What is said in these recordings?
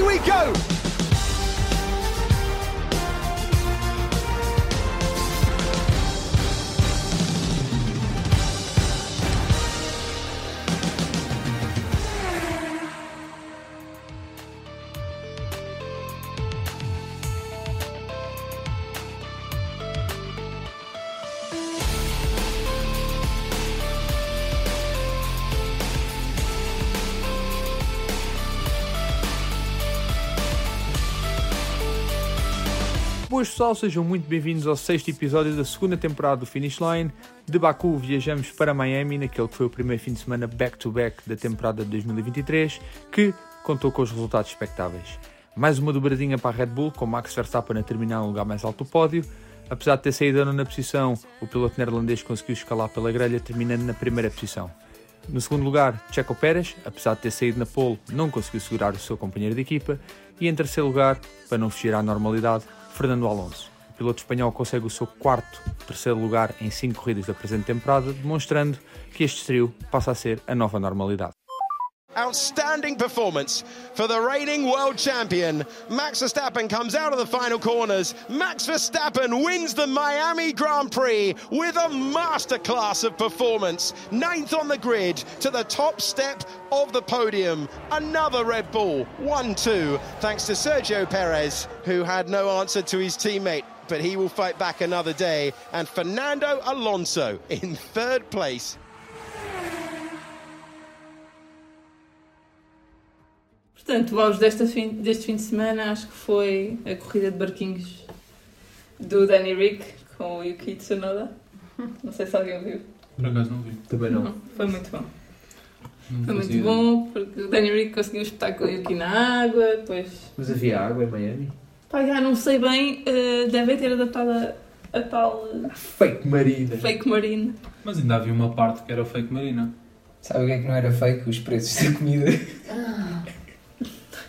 away we go. Boas pessoal, sejam muito bem-vindos ao sexto episódio da segunda temporada do Finish Line. De Baku viajamos para Miami, naquele que foi o primeiro fim de semana back-to-back da temporada de 2023, que contou com os resultados expectáveis. Mais uma dobradinha para a Red Bull, com Max Verstappen a terminar no lugar mais alto do pódio. Apesar de ter saído na posição, o piloto neerlandês conseguiu escalar pela grelha, terminando na primeira posição. No segundo lugar, Checo Pérez, apesar de ter saído na pole, não conseguiu segurar o seu companheiro de equipa. E em terceiro lugar, para não fugir à normalidade, Fernando Alonso. O piloto espanhol consegue o seu quarto terceiro lugar em cinco corridas da presente temporada, demonstrando que este trio passa a ser a nova normalidade. Outstanding performance for the reigning world champion. Max Verstappen comes out of the final corners. Max Verstappen wins the Miami Grand Prix with a masterclass of performance. Ninth on the grid to the top step of the podium. Another Red Bull, 1 2, thanks to Sergio Perez, who had no answer to his teammate. But he will fight back another day. And Fernando Alonso in third place. Portanto, o auge desta fim, deste fim de semana acho que foi a corrida de barquinhos do Danny Rick com o Yuki Tsunoda. Não sei se alguém viu. Por acaso não vi. Também não. Foi muito bom. Não Foi muito bom porque o Danny Rick conseguiu espetar com o Yuki na água, depois. Mas havia água em Miami? Pá, já não sei bem, eh, devem ter adaptado a, a tal eh, Fake marina. fake marine. ideia. Mas ainda havia uma parte que era fake marina. Sabe o que é que não era fake? Os preços da comida.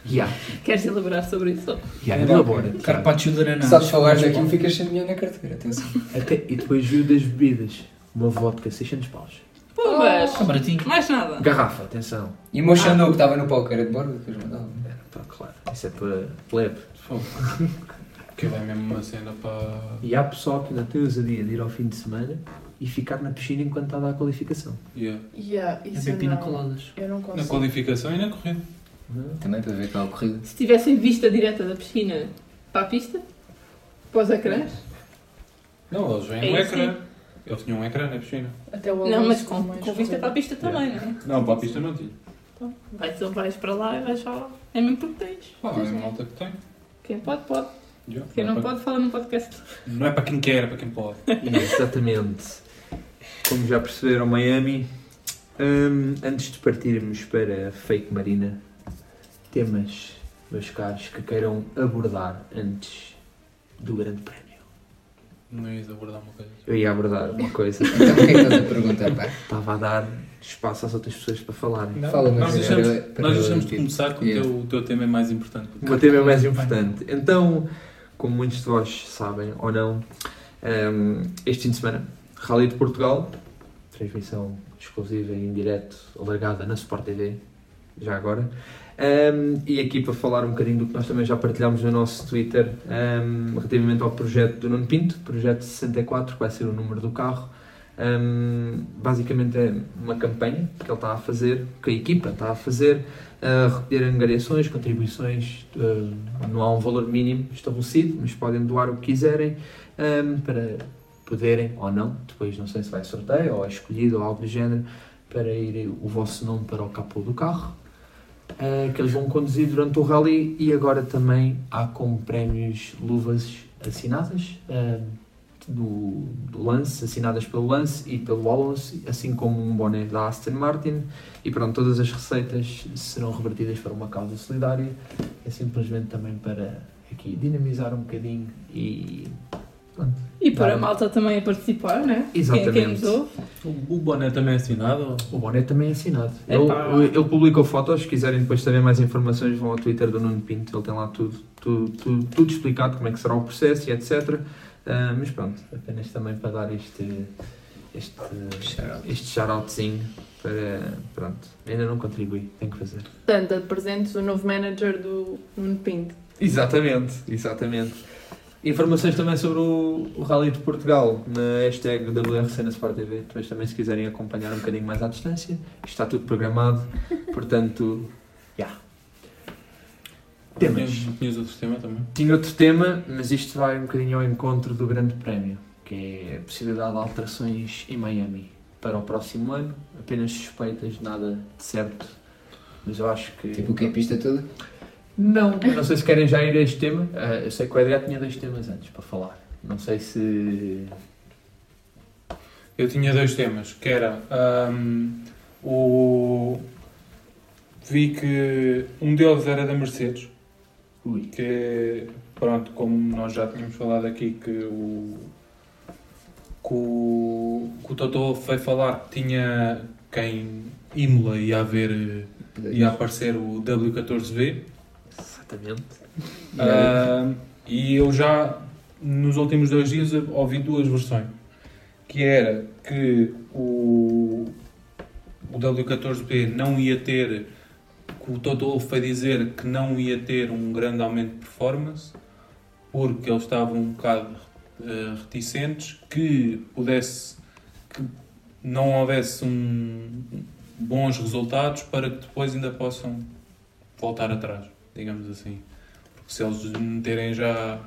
Yeah, Queres elaborar sobre isso? yeah, elabora. Carpaccio de ananás. Só de falares daquilo ficas sem dinheiro na carteira, atenção. Até, e depois viu das bebidas. Uma vodka, 600 paus. Pumas! Está baratinho. Mais nada. Garrafa, atenção. E o meu Xandão que estava no palco era de bordo, depois mandava. Era, pá, claro. Isso é para plebe. Que é mesmo uma cena para. E há pessoal que ainda tem ousadia de ir ao fim de semana e ficar na piscina enquanto está a dar a qualificação. Yeah. Yeah, É isso bem eu pina não, coladas. eu não Na consigo. qualificação e na corrida. Também para ver aquela corrida. Se tivessem vista direta da piscina para a pista, para os ecrãs, Não, eles vêm É no isso, ecrã. Eles tinham um ecrã na piscina. Até o não, Alonso mas com, mais com vista para a pista também, não é? Não, para a pista não tinha. Então, vais, vais para lá e vais só. É mesmo porque tens. Pá, é a malta que tem. Quem pode, pode. Já. Quem não é para- pode, fala no podcast. Não é para quem quer, é para quem pode. Exatamente. Como já perceberam, Miami. hum, antes de partirmos para a Fake Marina, temas, meus caros, que queiram abordar antes do Grande Prémio. Não ias abordar uma coisa. Eu ia abordar uma coisa, Então o que é que estás a perguntar, pá? estava a dar espaço às outras pessoas para falarem. Fala, mas nós é deixamos, nós deixamos de começar que o, Yeah. teu, o teu tema é mais importante. O meu tema é mais importante. Então, como muitos de vós sabem ou não, hum, este fim de semana, Rally de Portugal, transmissão exclusiva e em direto, alargada na Sport TV, já agora. Hum, e aqui para falar um bocadinho do que nós também já partilhámos no nosso Twitter hum, relativamente ao projeto do Nuno Pinto, projeto 64, que vai ser o número do carro. Hum, basicamente é uma campanha que ele está a fazer, que a equipa está a fazer, a recolher angariações, contribuições, uh, não há um valor mínimo estabelecido, mas podem doar o que quiserem um, para poderem ou não, depois não sei se vai sorteio ou é escolhido ou algo do género, para ir o vosso nome para o capô do carro, uh, que eles vão conduzir durante o rally e agora também há como prémios luvas assinadas. uh, do, do Lance, assinadas pelo Lance e pelo Alonso, assim como um boné da Aston Martin, e pronto, todas as receitas serão revertidas para uma causa solidária. É simplesmente também para aqui dinamizar um bocadinho e. Pronto. E para a malta também a participar, né? Exatamente. Quem, quem nos ouve. O, o boné também é assinado? O boné também é assinado. Ele, ele publicou fotos, se quiserem depois saber mais informações, vão ao Twitter do Nuno Pinto, ele tem lá tudo, tudo, tudo, tudo explicado, como é que será o processo e etc. Ah, mas pronto, apenas também para dar este, este, Shout-out. este shout-outzinho para. Pronto, ainda não contribuí, tenho que fazer. Portanto, apresentes o novo manager do Nuno Pinto. Exatamente, exatamente. Informações também sobre o, o Rally de Portugal na hashtag WRC na Sport TV. Depois também se quiserem acompanhar um bocadinho mais à distância. Isto está tudo programado, portanto, já. Temas. Tinhas, tinhas outro tema também? Tinha outro tema, mas isto vai um bocadinho ao encontro do Grande Prémio, que é a possibilidade de alterações em Miami para o próximo ano. Apenas suspeitas, nada de certo. Mas eu acho que. Tipo o que é a pista toda? Não, eu não sei se querem já ir a este tema. Ah, eu sei que o Edgar tinha dois temas antes para falar. Não sei se. Eu tinha dois temas, que era ahm, o. Vi que um deles era da Mercedes, Ui. que pronto, como nós já tínhamos falado aqui que o. que o, que o Toto foi falar que tinha quem Imola ia haver ia aparecer o W14V Exatamente. Ah, e eu já nos últimos dois dias ouvi duas versões. Que era que o, o W14B não ia ter que o Toto Wolff foi dizer que não ia ter um grande aumento de performance porque eles estavam um bocado eh, reticentes que pudesse que não houvesse um, bons resultados para que depois ainda possam voltar atrás, digamos assim. Porque se eles meterem já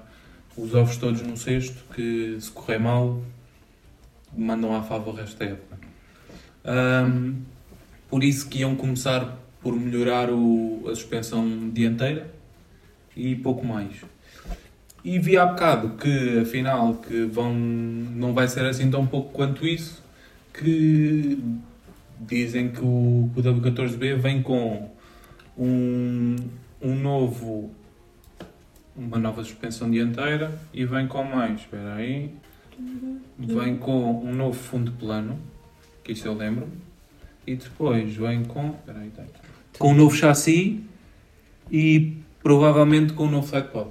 os ovos todos no cesto, que se correr mal, mandam à fava o resto da época. Ahm, por isso que iam começar por melhorar o- a suspensão dianteira e pouco mais. E vi há bocado que afinal que vão, não vai ser assim tão pouco quanto isso, que dizem que o, que o W14B vem com um, um novo uma nova suspensão dianteira e vem com mais, espera aí, vem com um novo fundo plano, que isso eu lembro, e depois vem com, espera aí, tá com um novo chassi e provavelmente com um novo sidepod.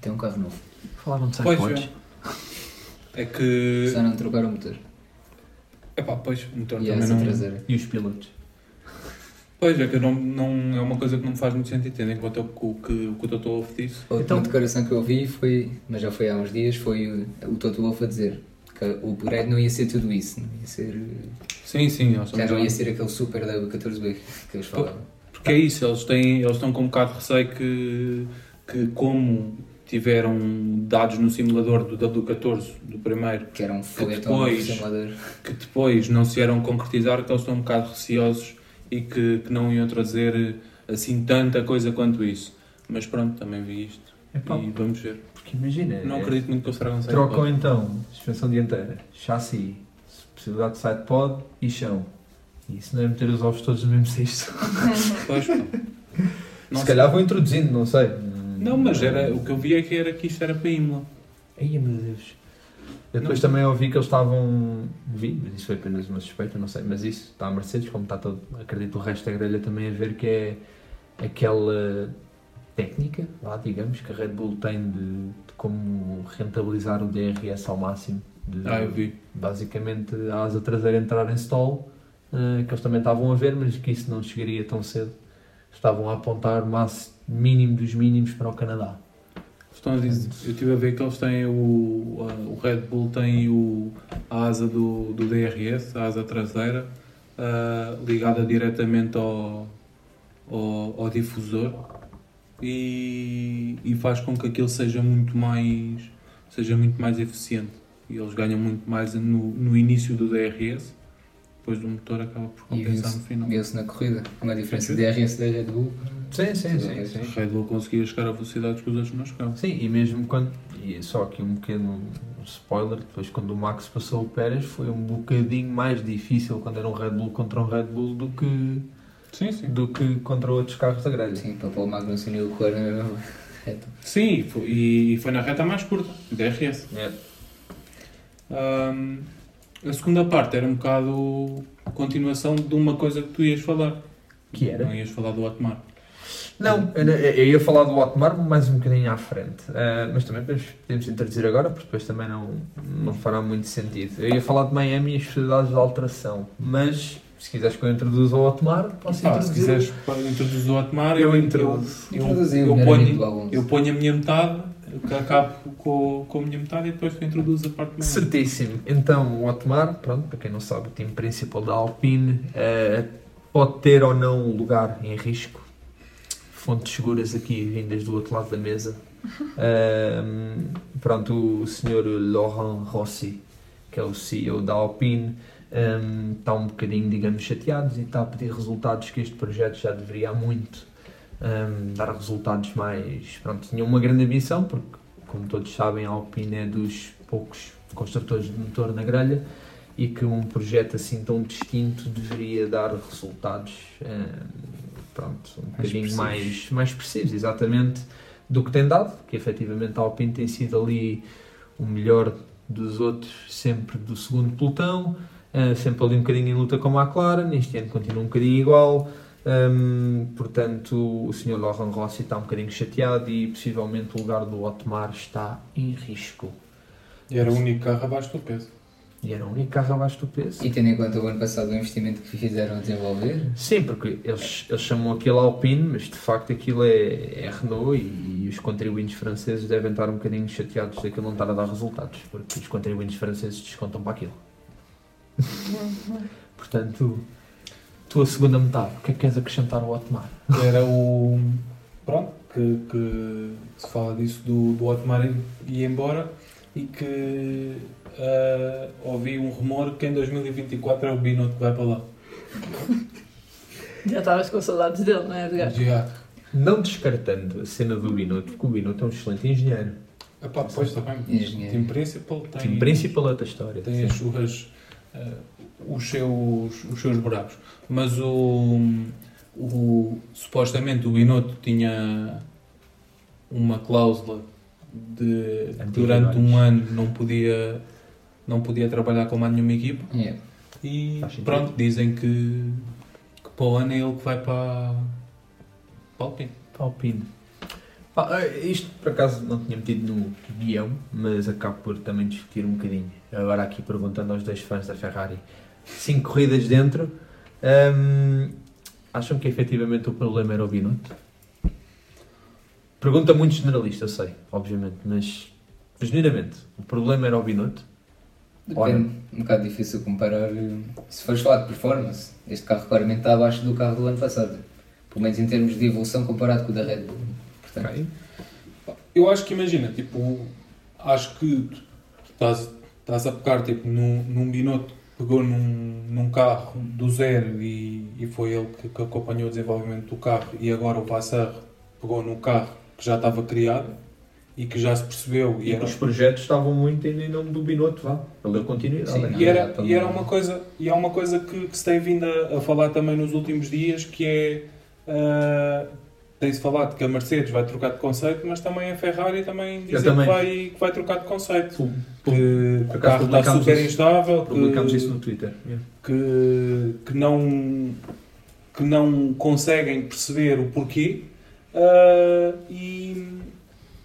Tem um carro novo. Falaram de Pois sidepods. É que, Só não trocaram o motor. epá, pois, o motor E também não... traseira. E os pilotos. Pois, é que não, não, é uma coisa que não me faz muito sentido, tendo em conta o que o, que, o que o Toto Wolff disse. A última Então- declaração que eu vi foi, mas já foi há uns dias, foi o, o Toto Wolff a dizer que o upgrade não ia ser tudo isso, não ia ser, Sim, sim, já não ia ser aquele super W14B que eles falavam. Porque é isso, eles, têm, eles estão com um bocado de receio que, que como tiveram dados no simulador do W14, do primeiro, Que era um no depois- simulador. que depois não se vieram concretizar, que eles estão um bocado receosos e que, que não iam trazer assim tanta coisa quanto isso. Mas pronto, também vi isto Epá, e vamos ver. porque imagina. Não é- acredito muito que eles tragam Trocam então suspensão dianteira, chassi, possibilidade de sidepod e chão. E isso não é meter os ovos todos no mesmo cesto. Pois, pá. Não Se calhar vou introduzindo, não sei. Não, mas era, o que eu vi é que era que isto era para Imola. Ai meu Deus. Eu depois Não. também ouvi que eles estavam. Vi, mas isso foi apenas uma suspeita, não sei. Mas isso está a Mercedes, como está todo. Acredito o resto da grelha também a ver que é aquela técnica, lá digamos, que a Red Bull tem de, de como rentabilizar o DRS ao máximo. De, Ah, eu vi. basicamente a asa traseira entrar em stall, eh, que eles também estavam a ver, mas que isso não chegaria tão cedo. Estavam a apontar o máximo mínimo dos mínimos para o Canadá. Estão a dizer, eu estive a ver que eles têm o, a- o Red Bull tem o, a asa do, do DRS, a asa traseira, ah, ligada diretamente ao, ao, ao difusor e, e faz com que aquilo seja muito mais seja muito mais eficiente e eles ganham muito mais no, no início do DRS depois o motor acaba por compensar no final viu-se na corrida. Uma diferença de DRS da Red Bull. Sim, sim, sim, sim. o Red Bull conseguia chegar a velocidades que os outros não chegavam Sim, e mesmo quando. E só aqui um pequeno spoiler: depois, quando o Max passou o Pérez, foi um bocadinho mais difícil quando era um Red Bull contra um Red Bull do que, sim, sim do que contra outros carros da grelha. Sim, para Paul Magnussen e o Leclerc na mesma reta. Sim, e foi- e foi na reta mais curta, DRS. É. Ahm, a segunda parte era um bocado continuação de uma coisa que tu ias falar. Que era? Não ias falar do Otmar. Não, eu, ia falar do Otmar mais um bocadinho à frente, Ah, mas também depois podemos introduzir agora, porque depois também não, não fará muito sentido. Eu ia falar de Miami e as possibilidades de alteração, mas Se quiseres que eu introduza o Otmar, posso Ah, se introduzir. quiseres para introduzir o Otmar, Eu eu, introduzo. eu, eu, eu ponho, eu ponho a minha metade, que acabo com, com a minha metade e depois tu introduzes a parte mais. Certíssimo. Então, o Otmar, pronto, para quem não sabe, o time principal da Alpine, eh, pode ter ou não um lugar em risco. Fontes seguras aqui vindas do outro lado da mesa. Pronto, o senhor Laurent Rossi, que é o CEO da Alpine, ehm, está um bocadinho, digamos, chateado e está a pedir resultados que este projeto já deveria há muito ehm, dar resultados mais. Pronto, tinha uma grande ambição, porque, como todos sabem, a Alpine é dos poucos construtores de motor na grelha e que um projeto assim tão distinto deveria dar resultados ehm, pronto, um bocadinho mais, mais expressivos, exatamente, do que tem dado, que efetivamente a Alpine tem sido ali o melhor dos outros, sempre do segundo pelotão, eh, sempre ali um bocadinho em luta com a McLaren, este ano continua um bocadinho igual, hum, portanto o Sr. Laurent Rossi está um bocadinho chateado e possivelmente o lugar do Otmar está em risco. E era o único carro abaixo do peso. E era o único carro abaixo do peso. E tendo em conta o ano passado o investimento que fizeram a desenvolver, Sim, porque eles, eles chamam aquilo Alpine, mas de facto aquilo é, é Renault e, e os contribuintes franceses devem estar um bocadinho chateados daquilo não estar a dar resultados, porque os contribuintes franceses descontam para aquilo. Portanto, tua segunda metade, o que é que queres acrescentar ao Otmar? Era o. Pronto, que, que se fala disso do, do Otmar ir, ir embora e que ah, ouvi um rumor que em 2024 é o Binotto que vai para lá. Já estavas com saudades dele, não é, Edgar? Já. Não descartando a cena do Binotto, porque o Binotto é um excelente engenheiro. Epá, pois está bem. Engenheiro. Team Principal tem, Tem principal outra história. tem as suas, ah, os, seus, os seus buracos. Mas o, o, supostamente o Binotto tinha uma cláusula de que durante um ano não podia, não podia trabalhar com mais nenhuma equipa. yeah. E Faz sentido. pronto, dizem que, que para o ano é ele que vai para, para a Alpine. Alpine. Ah, isto por acaso não tinha metido no guião, mas acabo por também discutir um bocadinho. Agora aqui perguntando aos dois fãs da Ferrari. Cinco corridas dentro. hum, acham que efetivamente o problema era o Binotto? Pergunta muito generalista, eu sei, obviamente, mas genuinamente, o problema era o Binotto? Depende, um bocado difícil comparar. eh, Se fores falar de performance, este carro claramente está abaixo do carro do ano passado. Pelo menos em termos de evolução comparado com o da Red Bull. Portanto, Ok. Eu acho que imagina, tipo, acho que tu estás, estás a pegar tipo, num, num Binotto que pegou num, num carro do zero e, e foi ele que, que acompanhou o desenvolvimento do carro e agora o Vassar pegou num carro que já estava criado e que já se percebeu e E era, os projetos estavam muito em nome do Binotto, vá. Ele deu continuidade. Sim, né? E era, e era uma coisa, e é uma coisa que, que se tem vindo a, a falar também nos últimos dias, que é ah, tem-se falado que a Mercedes vai trocar de conceito, mas também a Ferrari também diz que vai, que vai trocar de conceito. Pu- Que Por o carro está super isso. instável, Publicámos que, isso no Twitter. yeah. que, que não, que não conseguem perceber o porquê ah, e,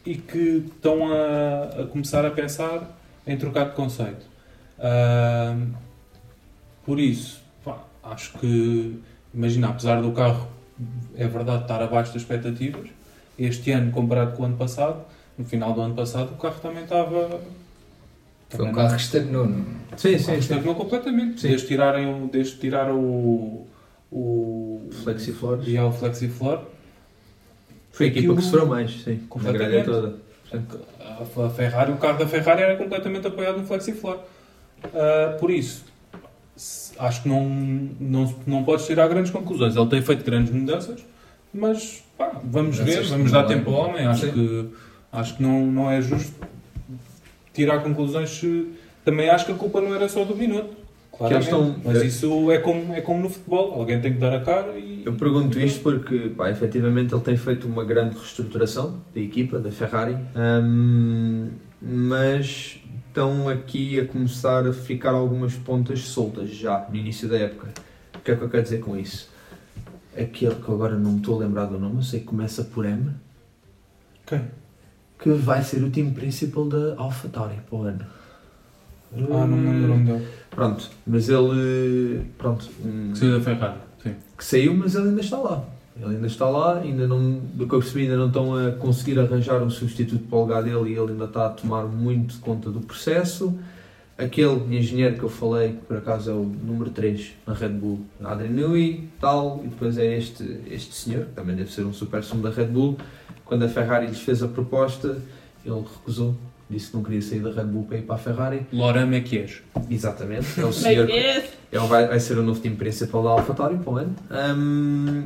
e que estão a, a começar a pensar em trocar de conceito. Ah, por isso, pá, acho que, imagina, apesar do carro, é verdade, estar abaixo das expectativas, este ano, comparado com o ano passado, no final do ano passado, o carro também estava. foi um carro que estagnou. não- Sim, o carro estagnou completamente. Sim. Desde tirarem desde tirar o. o Flexiflores. E ao Flexiflor. Foi a equipa que sofreu mais, sim. Na Completamente. grelha toda. A a Ferrari, o carro da Ferrari era completamente apoiado no Flexiflor. Ah, por isso, acho que não, não, não podes tirar grandes conclusões. Ele tem feito grandes mudanças, mas pá, vamos Mudanças ver, vamos dar é- tempo ao homem. Acho Sim. que, acho que não, não é justo tirar conclusões. se- Também acho que a culpa não era só do minuto. Claramente. estão- Mas isso é como, é como no futebol. Alguém tem que dar a cara e. Eu pergunto isto porque, pá, efetivamente ele tem feito uma grande reestruturação da equipa, da Ferrari, hum, mas estão aqui a começar a ficar algumas pontas soltas já no início da época. O que é que eu quero dizer com isso? Aquele que agora não me estou a lembrar do nome, eu sei que começa por M, Quem? que vai ser o time principal da AlphaTauri para o ano. Ah, não me lembro o nome dele. Pronto, mas ele. Pronto. hum, Que saiu da Ferrari, sim. que saiu, mas ele ainda está lá. Ele ainda está lá, ainda não, do que eu percebi, ainda não estão a conseguir arranjar um substituto para o lugar dele e ele ainda está a tomar muito conta do processo. Aquele engenheiro que eu falei, que por acaso é o número 3 na Red Bull, Adrian Newey, tal, e depois é este, este senhor, que também deve ser um super sumo da Red Bull. Quando a Ferrari lhes fez a proposta, ele recusou, disse que não queria sair da Red Bull para ir para a Ferrari. Lorama é que és. Exatamente, é o é senhor é? ele vai, vai ser o novo time principal da AlphaTauri para o ano. Ahm,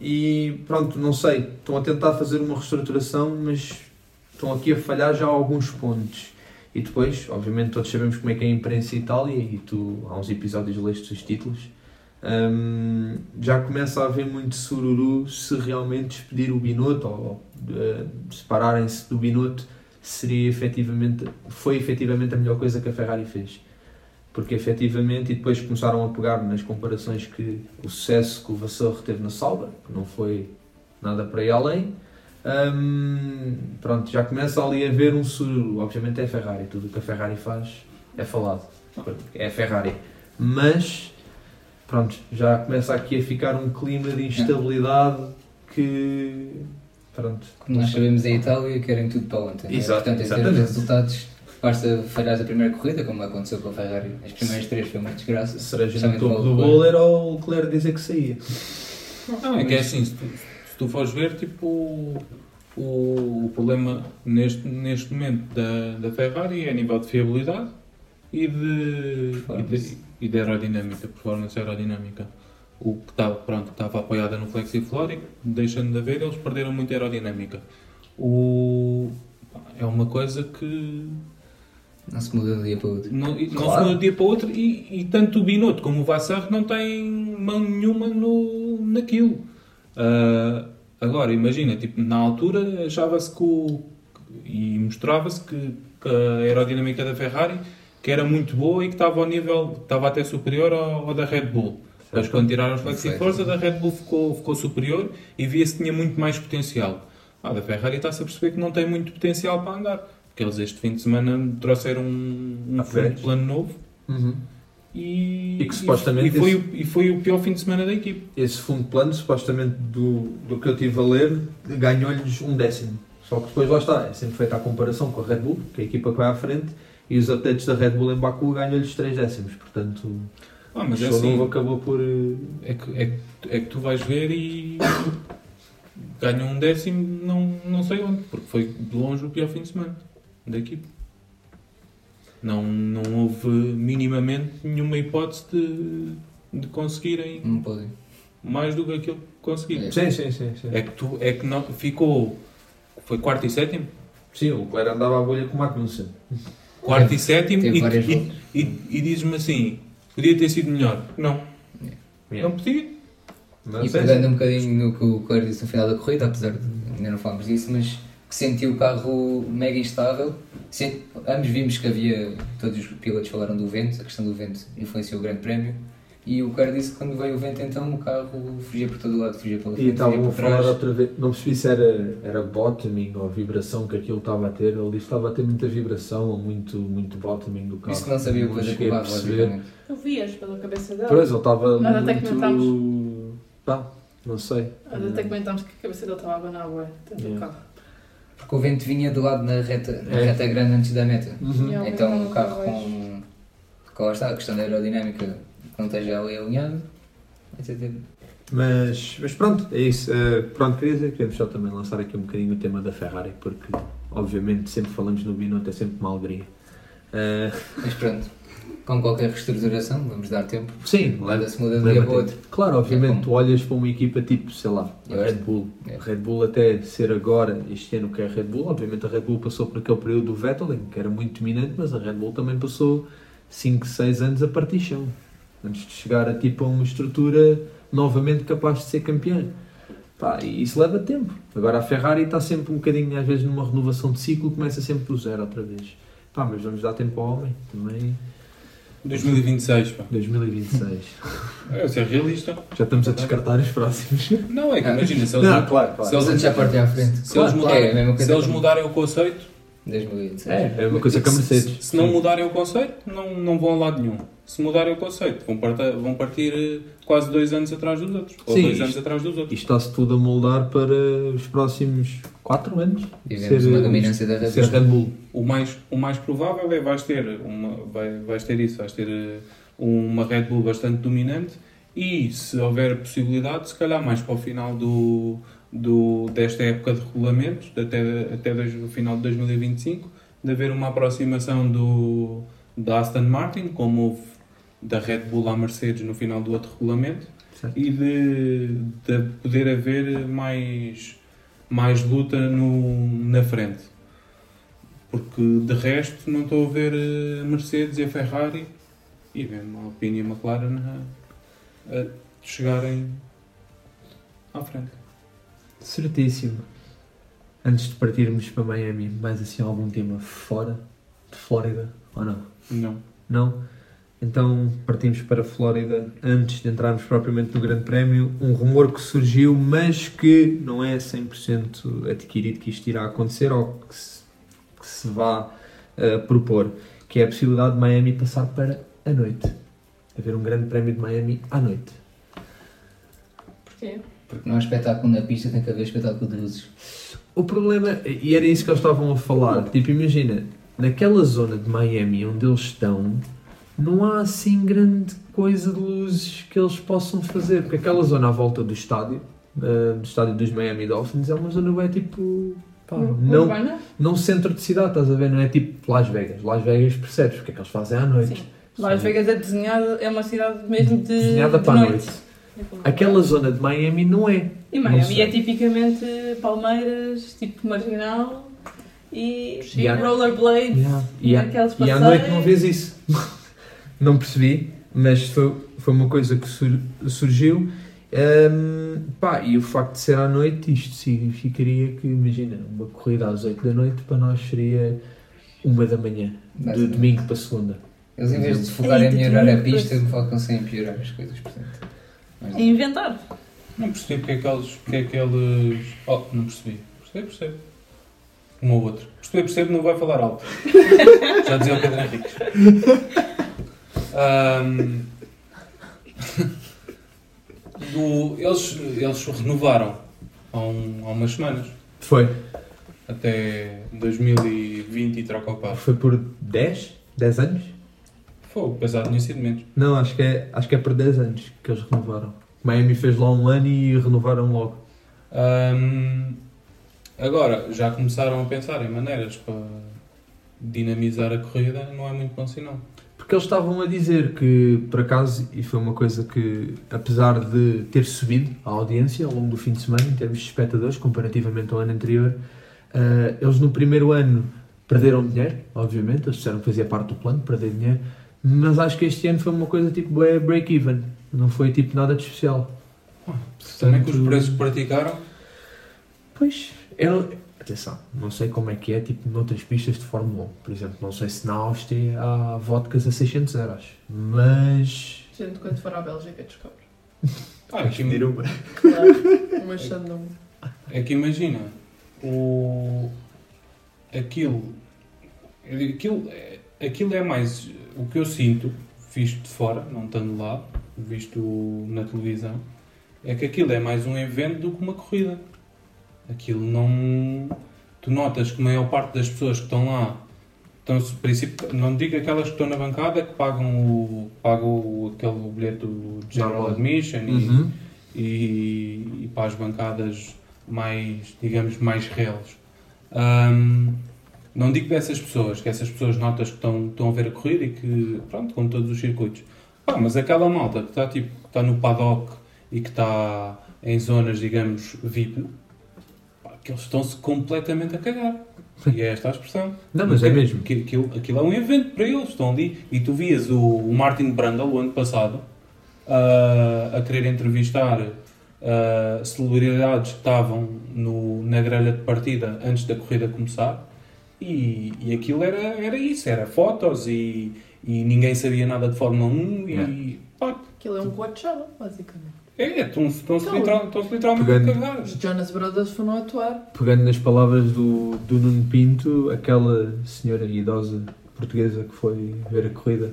e pronto, não sei, estão a tentar fazer uma reestruturação, mas estão aqui a falhar já alguns pontos. E depois, obviamente, todos sabemos como é que é a imprensa em Itália, e tu há uns episódios leste os títulos. Ahm, já começa a haver muito sururu se realmente despedir o Binotto ou eh, separarem-se do Binotto seria efetivamente, foi efetivamente a melhor coisa que a Ferrari fez porque efetivamente, e depois começaram a pegar nas comparações que o sucesso que o Vassour teve na Sauber, que não foi nada para ir além, hum, pronto, já começa ali a haver um sururu. Obviamente é a Ferrari, tudo o que a Ferrari faz é falado, é a Ferrari. Mas, pronto, já começa aqui a ficar um clima de instabilidade que, pronto, Como nós sabemos, a Itália querem tudo para ontem. não é? Exato, Portanto, em termos de resultados, basta falhar a primeira corrida, como aconteceu com a Ferrari. As primeiras três foi uma desgraça. cereja no Especialmente topo do bolo era o Leclerc dizer que saía. Não, é que é assim, se tu, se tu fores ver, tipo, o, o problema neste, neste momento da, da Ferrari é a nível de fiabilidade e de, e de, e de aerodinâmica, performance aerodinâmica. O que estava, pronto, estava apoiada no Flexifloric, deixando de haver, eles perderam muito aerodinâmica. O, é uma coisa que Não se muda de um dia para o outro. não, e não Claro. se muda de um dia para o outro e, e tanto o Binotto como o Vassar não têm mão nenhuma no, naquilo. Ah, agora, imagina, tipo, na altura achava-se que o, e mostrava-se que, que a aerodinâmica da Ferrari que era muito boa e que estava ao nível, estava até superior ao, ao da Red Bull. Mas quando tiraram os Flexiforce, a da Red Bull ficou, ficou superior e via-se que tinha muito mais potencial. Ah, da Ferrari está-se a perceber que não tem muito potencial para andar. Porque eles este fim de semana trouxeram um, um de plano novo Uhum. e, E que supostamente e foi, esse- o, e foi o pior fim de semana da equipe. esse fundo plano, supostamente do, do que eu estive a ler, ganhou-lhes um décimo. Só que depois lá está, é sempre feita a comparação com a Red Bull, que é a equipa que vai à frente, e os updates da Red Bull em Baku ganham-lhes três décimos. Portanto, Ah, mas o é show assim, novo acabou por. eh, é que, é, que- é que tu vais ver e ganham um décimo, não, não sei onde, porque foi de longe o pior fim de semana da equipe. Não, não houve minimamente nenhuma hipótese de, de conseguirem Não pode. mais do que aquilo que conseguiram. É. Sim, sim, sim. sim. É que, tu, é que não, ficou. Foi quarto e sétimo? Sim, o Leclerc andava à bolha com o Magnussen. Quarto e sétimo e, e, e, e diz-me assim: podia ter sido melhor. Não, não podia. Mas E é pegando um bocadinho no que o Claire disse no final da corrida, apesar de ainda não falarmos disso, mas que sentiu o carro mega instável. Sent- ambos vimos que havia, todos os pilotos falaram do vento, a questão do vento influenciou o grande prémio. E o cara disse que quando veio o vento, então o carro fugia por todo lado, fugia pela E frente, fugia estavam a por falar outra vez, não percebi se era, era bottoming ou vibração que aquilo estava a ter. Ele disse que estava a ter muita vibração ou muito, muito bottoming do carro. Isso que não sabia o que fazer com o a carro, perceber. Tu vias pela cabeça dele. Pois, ele estava Nós até comentámos. muito... Pá, não sei. Nós até comentámos que a cabeça dele estava a abanar dentro do Yeah. carro. Porque o vento vinha do lado na reta, na É. reta grande antes da meta. Uhum. Então o carro com, com a questão da aerodinâmica não esteja ali alinhado, etc. Mas, mas pronto, é isso. Eh, pronto, queria dizer que queremos só também lançar aqui um bocadinho o tema da Ferrari, porque obviamente sempre falamos no Binotto é sempre uma alegria. Eh, Mas pronto, com qualquer reestruturação, vamos dar tempo. sim, Nada se muda de um dia para tempo. outro. Claro, obviamente, É tu olhas para uma equipa tipo, sei lá, a Eu Red Bull. é. Red Bull até ser agora, este ano que é a Red Bull, obviamente a Red Bull passou por aquele período do Vettel, que era muito dominante, mas a Red Bull também passou 5, 6 anos a partir chão. Antes de chegar a tipo a uma estrutura novamente capaz de ser campeã. Pá, e isso leva tempo. Agora a Ferrari está sempre um bocadinho, às vezes, numa renovação de ciclo, começa sempre do zero outra vez. Pá, mas vamos dar tempo ao homem também. 2026, pá. 2026. É ser realista. Já estamos a descartar os próximos. Não, é que imagina, se eles, Não, claro, claro. se eles, já partem à frente. se eles Claro, mudarem, é se eles mudarem o conceito, 2016. É, é uma coisa que a Mercedes. Se, se não mudarem o conceito, não, não vão a lado nenhum. Se mudarem o conceito, vão partir, vão partir eh, quase dois anos atrás dos outros. Ou Sim, dois isto- anos atrás dos outros. Isto está-se tudo a moldar para os próximos 4 anos. E vemos uma dominância da Red ser Bull. Red Bull. O mais, o mais provável é vais ter, uma, vai, vais ter isso, vais ter eh, uma Red Bull bastante dominante e se houver possibilidade, se calhar mais para o final do, do, desta época de regulamentos, até, até o final de 2025, de haver uma aproximação do, da Aston Martin, como houve da Red Bull à Mercedes no final do outro regulamento, Certo. e de, de poder haver mais, mais luta no, na frente. Porque de resto não estou a ver eh, a Mercedes e a Ferrari e mesmo a Alpine e a McLaren a, a chegarem à frente. Certíssimo. Antes de partirmos para Miami, mais assim algum tema fora de Flórida ou não? Não. Não? Então partimos para a Flórida antes de entrarmos propriamente no Grande Prémio. Um rumor que surgiu, mas que não é 100% adquirido que isto irá acontecer ou que se, que se vá eh, propor, que é a possibilidade de Miami passar para a noite. Haver um Grande Prémio de Miami à noite. Porquê? Porque não há espetáculo na pista, tem que haver espetáculo de luzes. O problema, e era isso que eles estavam a falar, tipo, imagina, naquela zona de Miami onde eles estão, não há assim grande coisa de luzes que eles possam fazer, porque aquela zona à volta do estádio, eh, do estádio dos Miami Dolphins, é uma zona bem tipo. pá, não, Urbana? não centro de cidade, estás a ver? Não é tipo Las Vegas. Las Vegas percebes porque é que eles fazem à noite. Sim. Las Vegas é desenhada, é uma cidade mesmo de, Desenhada de para a noite. Aquela zona de Miami não é. E Miami é tipicamente palmeiras, tipo marginal e, E há- rollerblades. Yeah. E, à, Aqueles e à noite não vês isso. não percebi, mas foi, foi uma coisa que sur- surgiu. Ahm, pá, e o facto de ser à noite, isto significaria que, imagina, uma corrida às 8 da noite para nós seria uma da manhã, de Basicamente. domingo para segunda. Eles, em vez de se focarem em melhorar a pista, focam-se em piorar as coisas. Portanto, É inventar. Não percebi porque é que eles. Porque é que eles... Oh, não percebi. Percebi, percebo. Um ou outro. Percebi, percebo, não vai falar alto. Já dizia o Pedro Henrique. Ahm, do- eles, eles renovaram há, um- há umas semanas. Foi. Até 2020 e troca o passo. Foi por 10? 10 anos? Foi, pesado tinha sido menos. Não, acho que, é, acho que é por 10 anos que eles renovaram. Miami fez lá um ano e renovaram logo. Agora, já começaram a pensar em maneiras para dinamizar a corrida, não é muito bom sinal. Porque eles estavam a dizer que, por acaso, e foi uma coisa que, apesar de ter subido a audiência ao longo do fim de semana, em termos de espectadores, comparativamente ao ano anterior, eh, eles no primeiro ano perderam dinheiro, obviamente, eles disseram que fazia parte do plano, perder dinheiro, mas acho que este ano foi uma coisa tipo é break-even, não foi tipo nada de especial. Também com os preços que praticaram, Pois, eu, atenção, não sei como é que é, tipo, noutras pistas de Fórmula 1, por exemplo, não sei se na Áustria há vodkas a 600 euros, mas... Gente, quando for à Bélgica, descobre. ah, aqui, uma. Claro, uma é que imagina, o, aquilo, aquilo, é- aquilo é mais o que eu sinto, visto de fora, não estando lá, visto na televisão, é que aquilo é mais um evento do que uma corrida. Aquilo não. Tu notas que a maior parte das pessoas que estão lá estão princípio, não digo aquelas que estão na bancada que pagam o, pagam o, aquele bilhete do General. Admission e, Uhum. e, e para as bancadas mais, digamos, mais reles. Ahm, não digo dessas pessoas, que essas pessoas notas que estão, estão a ver a corrida e que, pronto, com todos os circuitos. Pá, mas aquela malta que está, tipo, que está no paddock e que está em zonas, digamos, VIP, pá, que eles estão-se completamente a cagar. E é esta a expressão. Não, mas é mesmo. Que, aquilo, aquilo é um evento para eles, estão ali. E tu vias o, o Martin Brundle, o ano passado, a querer entrevistar celebridades que estavam no, na grelha de partida antes da corrida começar. E, e aquilo era, era isso, era fotos e, e ninguém sabia nada de Fórmula 1 e Yeah. pá, Aquilo é um Coachella, basicamente. É, estão-se Então, literal- literalmente pegando-. Os Jonas Brothers foram atuar. Pegando nas palavras do, do Nuno Pinto, aquela senhora idosa portuguesa que foi ver a corrida.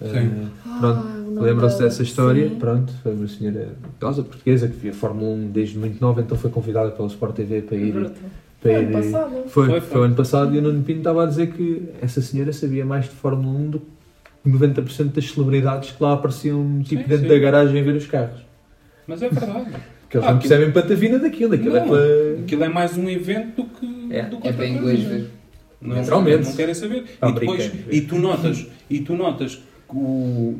Sim. eh, Ah, Pronto, o nome Lembram-se dela. dessa história? Sim. Pronto, foi uma senhora idosa portuguesa que via Fórmula 1 desde muito nova, então foi convidada pela Sport TV para ir. Brutal. Para Ano passado. foi, Foi, foi, foi. o ano passado e o Nuno Pinto estava a dizer que essa senhora sabia mais de Fórmula 1 do que 90% das celebridades que lá apareciam tipo Sim, dentro sim. da garagem a ver os carros. Mas é verdade. Porque eles Ah, não aquilo- percebem patavina daquilo, aquilo é Não, para. Aquilo é mais um evento do que. É, do que É para inglês ver. Não, Naturalmente. Não querem saber. E, depois, e tu notas, e tu notas que o,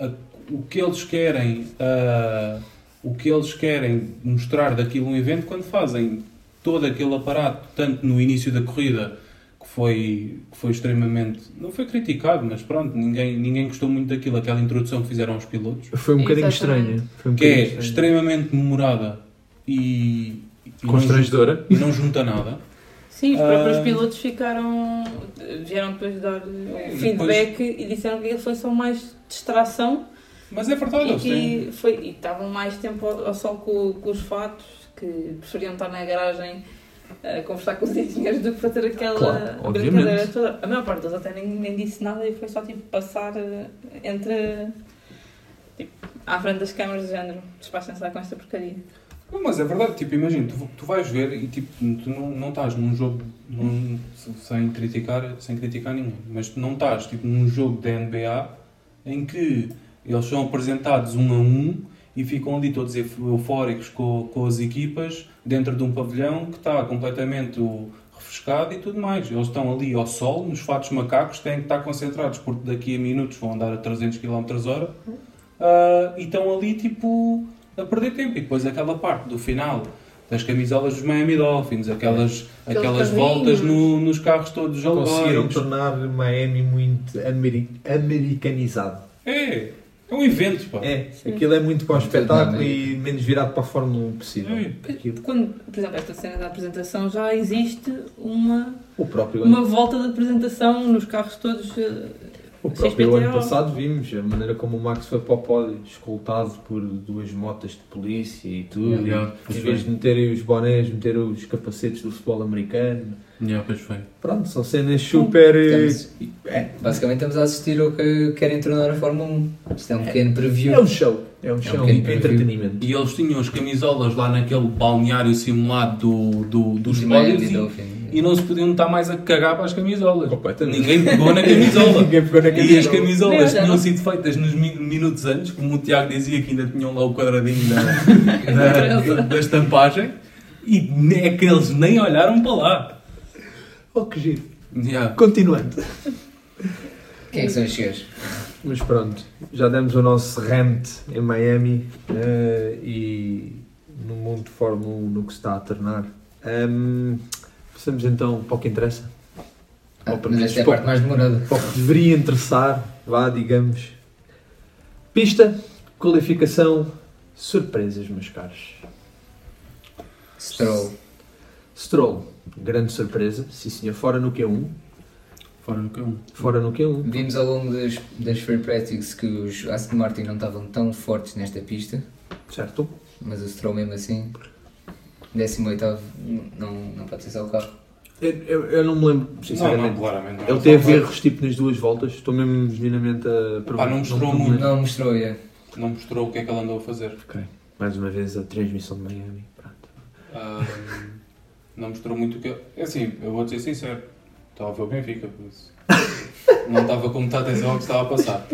a- o que eles querem, ah, o que eles querem mostrar daquilo um evento quando fazem todo aquele aparato, tanto no início da corrida que foi, que foi extremamente, não foi criticado, mas pronto, ninguém, ninguém gostou muito daquilo, aquela introdução que fizeram aos pilotos, Foi um bocadinho estranha. Foi um que é estranha. extremamente memorada e, e não Constrangedora. junta- e não junta nada. Sim, os próprios Ah. pilotos ficaram. vieram depois dar É, feedback e disseram que foi só mais distração Mas é verdade, e que foi, e estavam mais tempo ao, ao sol com, com os fatos, que preferiam estar na garagem a conversar com os engenheiros do que fazer aquela Claro, brincadeira toda. A maior parte deles até nem, nem disse nada e foi só tipo passar eh, entre. Tipo, à frente das câmaras do género, despachem-se lá com esta porcaria. Não, mas é verdade, tipo, imagina, tu, tu vais ver e tipo, tu não, não estás num jogo, num- sem, criticar, sem criticar ninguém, mas tu não estás tipo, num jogo da NBA em que eles são apresentados um a um e ficam ali todos euf- eufóricos com, com as equipas dentro de um pavilhão que está completamente refrescado e tudo mais. Eles estão ali ao sol, nos fatos macacos, têm que estar concentrados porque daqui a minutos vão andar a 300 km hora ah, e estão ali tipo a perder tempo. E depois aquela parte do final das camisolas dos Miami Dolphins, aquelas, Aqueles aquelas carrinhos. voltas no- nos carros todos Conseguiram alegóricos. tornar Miami muito ameri- americanizado. É, é um evento, pá. É, aquilo é muito para o espetáculo e menos virado para a Fórmula 1 possível. É. Aquilo. Quando, por exemplo, esta cena da apresentação já existe uma, O próprio, uma volta de apresentação nos carros todos. Eh, o próprio XPTO. ano passado vimos a maneira como o Max foi para o pódio, escoltado por duas motas de polícia e tudo. Yeah, e, em vez foi. de meterem os bonés, meteram os capacetes do futebol americano. Yeah, pois foi. Pronto, são cenas super. eh, Estamos- É, Basicamente estamos a assistir ao que querem tornar a Fórmula 1. Isto é um pequeno preview. é um show. É um show, é preview. entretenimento. E eles tinham as camisolas lá naquele balneário simulado do, do, dos pódios e, não se podiam estar mais a cagar para as camisolas. Ninguém pegou na camisola. Ninguém pegou na E as camisola. camisolas tinham sido feitas nos mi- minutos antes, como o Tiago dizia que ainda tinham lá o quadradinho da, da, da- da estampagem, e é que eles nem olharam para lá. Oh, que giro. Yeah. Continuando. Quem é que são os senhores? Mas pronto, já demos o nosso rant em Miami eh, e no mundo de Fórmula 1 no que se está a tornar. Ahm, passamos então para o que interessa. Ah, Ou pelo mas esta é a para, parte mais demorada. para o que deveria interessar, vá, digamos. Pista, qualificação, surpresas, meus caros. Stroll. Stroll, grande surpresa, sim senhor, fora no Q1. Fora no Q1. Fora no Q1. Vimos ao longo das, das free practices que os Aston Martin não estavam tão fortes nesta pista, Certo? mas o Stroll mesmo assim, 18 não, não pode ser só o carro. Eu, eu- eu não me lembro, Não, sinceramente. não, claramente. não. Ele teve erros tipo nas duas voltas, estou mesmo genuinamente a Pá, não mostrou me muito. Não mostrou, é. Não mostrou o que é que ele andou a fazer. Ok. Mais uma vez a transmissão de Miami. Pronto. Não mostrou muito o que. É assim, eu vou ser sincero. Estava a ver o Benfica, por isso. Não estava com muita atenção ao que estava a passar.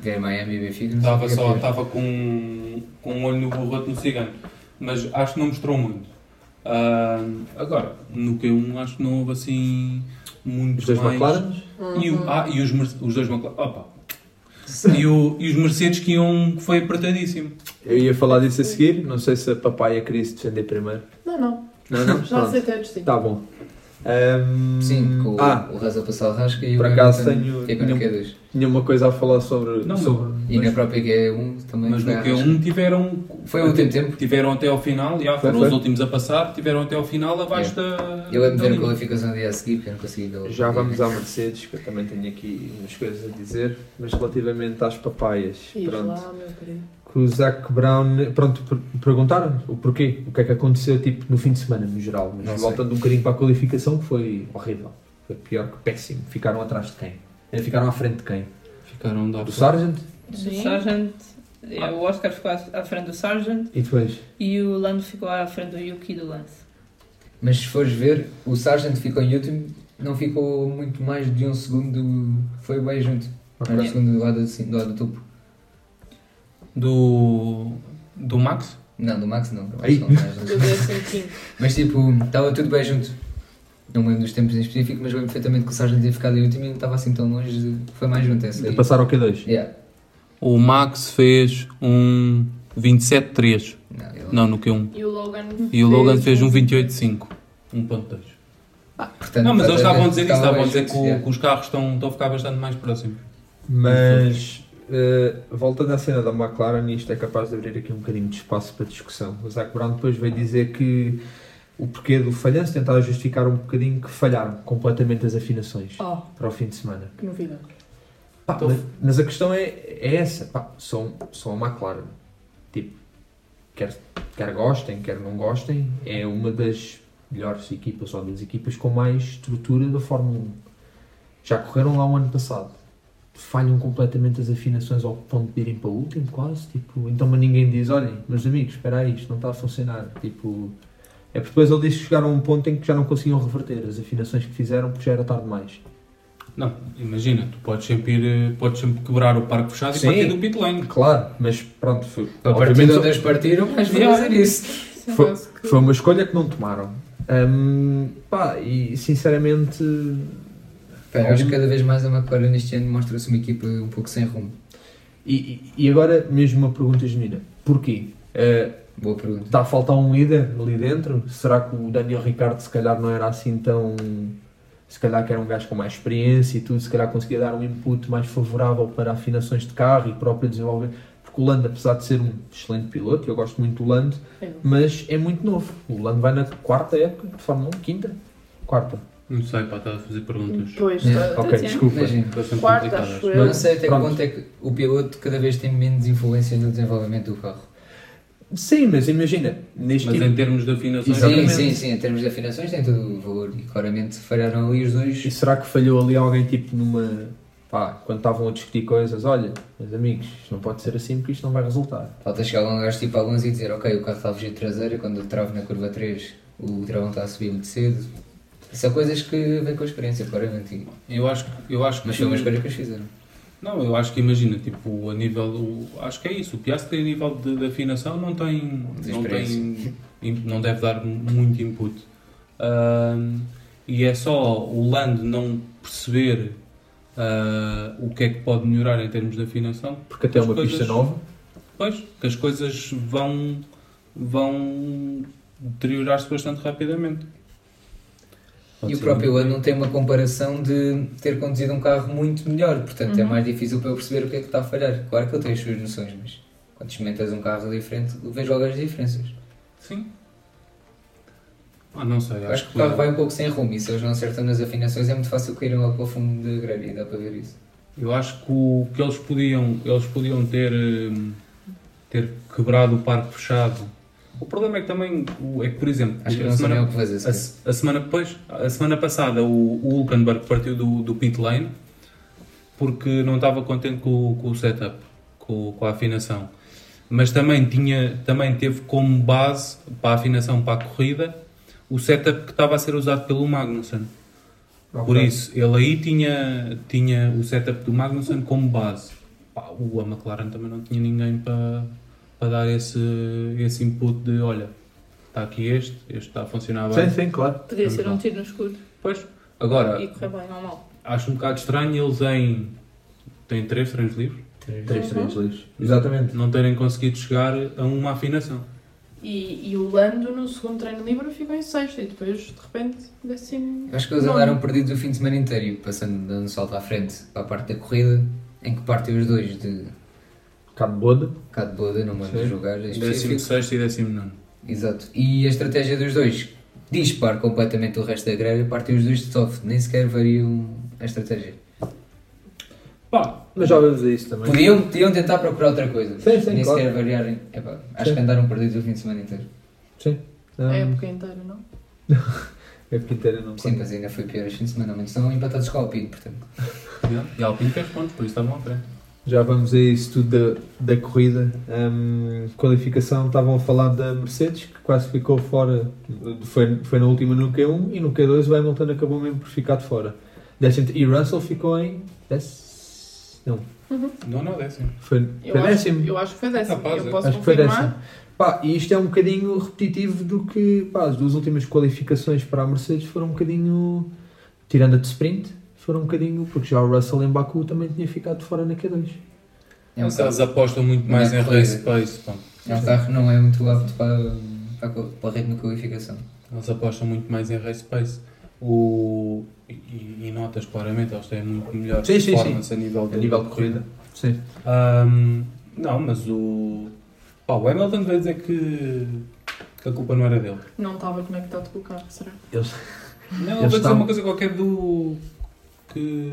Ver Miami e Benfica. não Estava é só, pior. estava com, com um olho no burrote no cigano. Mas acho que não mostrou muito. Ah, agora, no Q1 acho que não houve assim muitos Os dois mais... McLaren? E, o, ah, e os, os dois McLaren. Opa. E, o, e os Mercedes que iam, que foi apertadíssimo. Eu ia falar disso a seguir, não sei se a papaya queria se defender primeiro. Não, não. Não, não? Já Pronto. aceitei antes sim. Tá bom. Ahm, Sim, com o- ah, o Raza Passal Rasca e por o acaso tenho- Fica no tinha- Q2. tinha uma coisa a falar sobre. Não, sobre E na própria Q1 também Mas foi no a Rasca. Q1 tiveram. Foi o último tempo. Tiveram até ao final, já Foi, foram foi. os últimos a passar, tiveram até ao final abaixo da. Eu lembro de da ver a qualificação dia a seguir, porque eu não consegui ver. Já vamos à Mercedes, que eu também tenho aqui umas coisas a dizer, mas relativamente às papaias, pronto. lá, meu querido. Que o Zac Brown, pronto, per- perguntaram o porquê, o que é que aconteceu tipo, no fim de semana, no geral, mas Não sei. voltando um bocadinho para a qualificação, que foi horrível, foi pior que péssimo. Ficaram atrás de quem? Ficaram à frente de quem? Ficaram da Do Sargent? O Sim. Sargent, é, o Oscar ficou à frente do Sargent E depois? e o Lando ficou à frente do Yuki e do Lance. Mas se fores ver, o Sargent ficou em último, não ficou muito mais de um segundo, foi bem junto. Ok. Era o segundo do lado, assim, do lado do topo. Do. Do Max? Não, do Max não. Do quinto. Mas tipo, estava tudo bem junto. Não me lembro dos tempos em específico, mas lembro perfeitamente que o Sargent tinha ficado em último e não estava assim tão longe. De... Foi mais junto essa De aí. passar ao Q2? Yeah. O Max fez um 27.3. Não, ele- Não, no Q1. E o Logan E o Logan fez um 28.5. 1.2. Portanto, Não, mas eles estavam a dizer isso, estavam a dizer que, yeah. que os carros estão, estão a ficar bastante mais próximos. Mas, eh, voltando à cena da McLaren, isto é capaz de abrir aqui um bocadinho de espaço para discussão. O Zac Brown depois veio dizer que o porquê do falhanço, tentar justificar um bocadinho que falharam completamente as afinações Oh, para o fim de semana. que novidade. Pá, Então- mas, mas a questão é, é essa. Pá, são, são a McLaren. Tipo, quer, quer gostem, quer não gostem, é uma das melhores equipas ou das equipas com mais estrutura da Fórmula 1. Já correram lá o ano passado. Falham completamente as afinações ao ponto de irem para o último, quase. Tipo, então, mas ninguém diz: olhem, meus amigos, espera aí, isto não está a funcionar. Tipo, é porque depois ele disse que chegaram a um ponto em que já não conseguiam reverter as afinações que fizeram porque já era tarde demais. Não, imagina, tu podes sempre, ir, eh, podes sempre quebrar o parque fechado Sim. e partir do pit lane. Claro, mas pronto, foi, A partir de onde eles partiram, mas vou Yeah. fazer isso. Foi- foi uma escolha que não tomaram. Hum, pá, e sinceramente, Acho que cada vez mais a McLaren este ano mostra-se uma equipa um pouco sem rumo. e, e- e agora mesmo uma pergunta genuína: porquê? Eh, Boa pergunta. Está a faltar um líder ali dentro? Será que o Daniel Ricciardo se calhar não era assim tão. Se calhar que era um gajo com mais experiência e tudo, se calhar conseguia dar um input mais favorável para afinações de carro e próprio desenvolvimento. Porque o Lando, apesar de ser um excelente piloto, eu gosto muito do Lando, É. mas é muito novo. O Lando vai na quarta época de Fórmula 1, quinta? Quarta. Não sei, pá, estás a fazer perguntas. Pois, Yeah. tá- Ok, Tatiana. desculpa. Imagina. Quarta, acho Eu não sei até que Pronto. ponto é que o piloto cada vez tem menos influência no desenvolvimento do carro. Sim, mas imagina, neste Mas tipo- em termos de afinações. Sim, sim, sim. Em termos de afinações tem todo o valor e claramente falharam ali os E dois. será que falhou ali alguém tipo numa. pá, quando estavam a discutir coisas, olha, meus amigos, isto não pode ser assim porque isto não vai resultar. Falta chegar um gajo tipo alguns e dizer ok, o carro está a fugir de traseira, quando eu travo na curva 3 o travão está a subir muito cedo. São coisas que vêm com a experiência, claramente. Eu acho, que- eu acho que. Mas foi uma escolha que eles fizeram. Não, eu acho que imagina, tipo, a nível. o- acho que é isso. O Piastri, a nível de, de afinação, não tem. Não, tem não deve dar muito input. Ahm, e é só o Land não perceber ah, o que é que pode melhorar em termos de afinação. Porque até As uma coisas- pista nova. Pois, que as coisas vão. vão deteriorar-se bastante rapidamente. Pode E o próprio ano não tem uma comparação de ter conduzido um carro muito melhor, portanto é Uhum. mais difícil para eu perceber o que é que está a falhar. Claro que ele tem as suas noções, mas quando experimentas um carro diferente, vejo logo as diferenças. Sim. Ah, não sei. Eu acho que o carro vai um pouco sem rumo e se eles não acertam nas afinações é muito fácil caírem logo para o fundo da grelha e dá para ver isso. Eu acho que o que eles podiam, eles podiam ter, hum, ter quebrado o parque fechado. O problema é que também, é que por exemplo, Acho que a semana, o que fazer. a, se- a semana depois, a semana passada o, o Hulkenberg partiu do, do pit lane porque não estava contente com, o- com o setup, com, com a afinação. Mas também tinha, também teve como base para a afinação para a corrida o setup que estava a ser usado pelo Magnussen. Por Ok. isso, ele aí tinha, tinha o setup do Magnussen como base. Pá, o a McLaren também não tinha ninguém para, para dar esse, esse input de olha, está aqui este, este está a funcionar bem. Sim, sim, claro. Podia ser Vamos um lá. tiro no escuro Pois, agora, e correr bem ou mal. acho um bocado estranho eles em. têm três treinos livres, Três, três livros. Exatamente. não terem conseguido chegar a uma afinação. E, e o Lando no segundo treino livre ficou em sexto e depois de repente décimo. Acho que eles andaram perdidos o fim de semana inteiro, passando dando um salto à frente para a parte da corrida, em que partem os dois de Cabo Boda. cá de Boda, não vamos Sim. jogar em Décimo específico. sexto e décimo nono. Exato. E a estratégia dos dois dispar completamente o resto da grelha, partem os dois de soft, nem sequer variam a estratégia. Pá, Mas já vamos a isso também. Podiam, podiam tentar procurar outra coisa, Sim, sim, nem claro. sequer variarem. Epá, acho Sim. que andaram perdidos o fim de semana inteiro. Sim. A Um, época inteira, não? é porque inteira não Sim, mas ainda foi pior este fim de semana, mas estão empatados com o Alpine, portanto. e a Alpine fez pontos, por isso estavam à frente. Já vamos a isso tudo da, da corrida. Um, qualificação, estavam a falar da Mercedes, que quase ficou fora. Foi, foi na última no Q1 e no Q2 o Hamilton acabou mesmo por ficar de fora. Décimo, e Russell ficou em. Décimo, não, Não, não, décimo. foi, Eu foi acho, décimo. eu acho que foi décimo. Eu é. posso Acho que foi décimo. confirmar. Pá, e isto é um bocadinho repetitivo do que pá, as duas últimas qualificações para a Mercedes foram um bocadinho, tirando a de sprint, foram um bocadinho, porque já o Russell em Baku também tinha ficado de fora na Q2. É um, Mas eles apostam muito Não mais é em race pace. Pá. é um carro que não é muito apto para, para, para a ritmo de qualificação. Eles apostam muito mais em race pace. O... E, e notas claramente, eles têm muito melhor Sim, sim, performance a nível, A nível de corrida. Sim. Ahm, não, mas o. Pá, o Hamilton veio dizer que, que a culpa não era dele. Não estava conectado com o carro, será? Eles, Não, ele veio dizer uma coisa qualquer do. Que.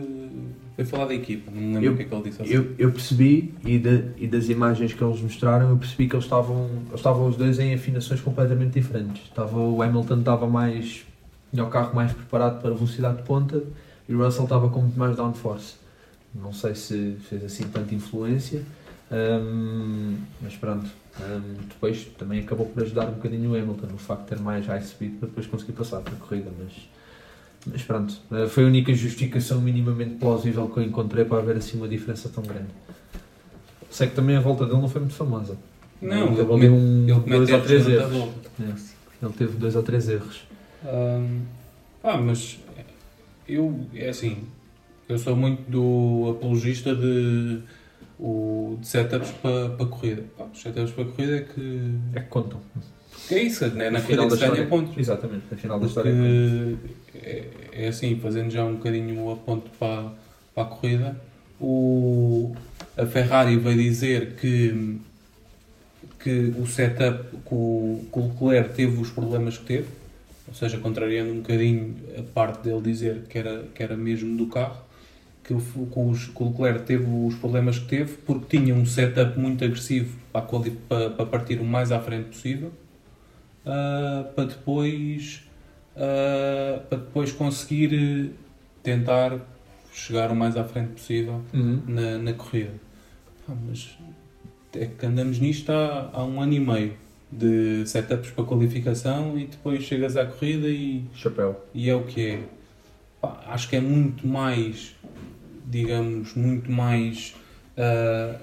veio falar da equipa, não me lembro Eu- o que é que ele disse. eu, eu percebi, e, da- e das imagens que eles mostraram, eu percebi que eles estavam, eles estavam os dois em afinações completamente diferentes. Estava, o Hamilton estava mais. tinha o carro mais preparado para velocidade de ponta e o Russell estava com muito mais downforce. Não sei se fez assim tanta influência, hum, mas pronto. Hum, depois também acabou por ajudar um bocadinho o Hamilton, o facto de ter mais high speed para depois conseguir passar para a corrida. Mas, mas pronto, eh, foi a única justificação minimamente plausível que eu encontrei para haver assim uma diferença tão grande. Sei que também a volta dele não foi muito famosa. Não, ele ele teve um, Ele dois ou três erros. É. Ele teve dois ou três erros. Ah, mas eu, é assim, eu sou muito do apologista de, o, de setups para pa corrida. Pá, os setups para corrida é que. É que contam. É isso, né? na final da história. pontos. Exatamente, no final da história. Porque é, é assim, fazendo já um bocadinho o aponto para, para a corrida, o, a Ferrari vai dizer que, que o setup que o, que o Leclerc teve os problemas que teve, ou seja, contrariando um bocadinho a parte dele dizer que era, que era mesmo do carro, que o, que o Leclerc teve os problemas que teve porque tinha um setup muito agressivo para, para partir o mais à frente possível, ah, para depois ah, para depois conseguir eh, tentar chegar o mais à frente possível Uhum. na, na corrida. Pá, mas é que andamos nisto há, há um ano e meio de setups para qualificação e depois chegas à corrida e, Chapéu. e é o que é. Pá, acho que é muito mais, digamos, muito mais ah,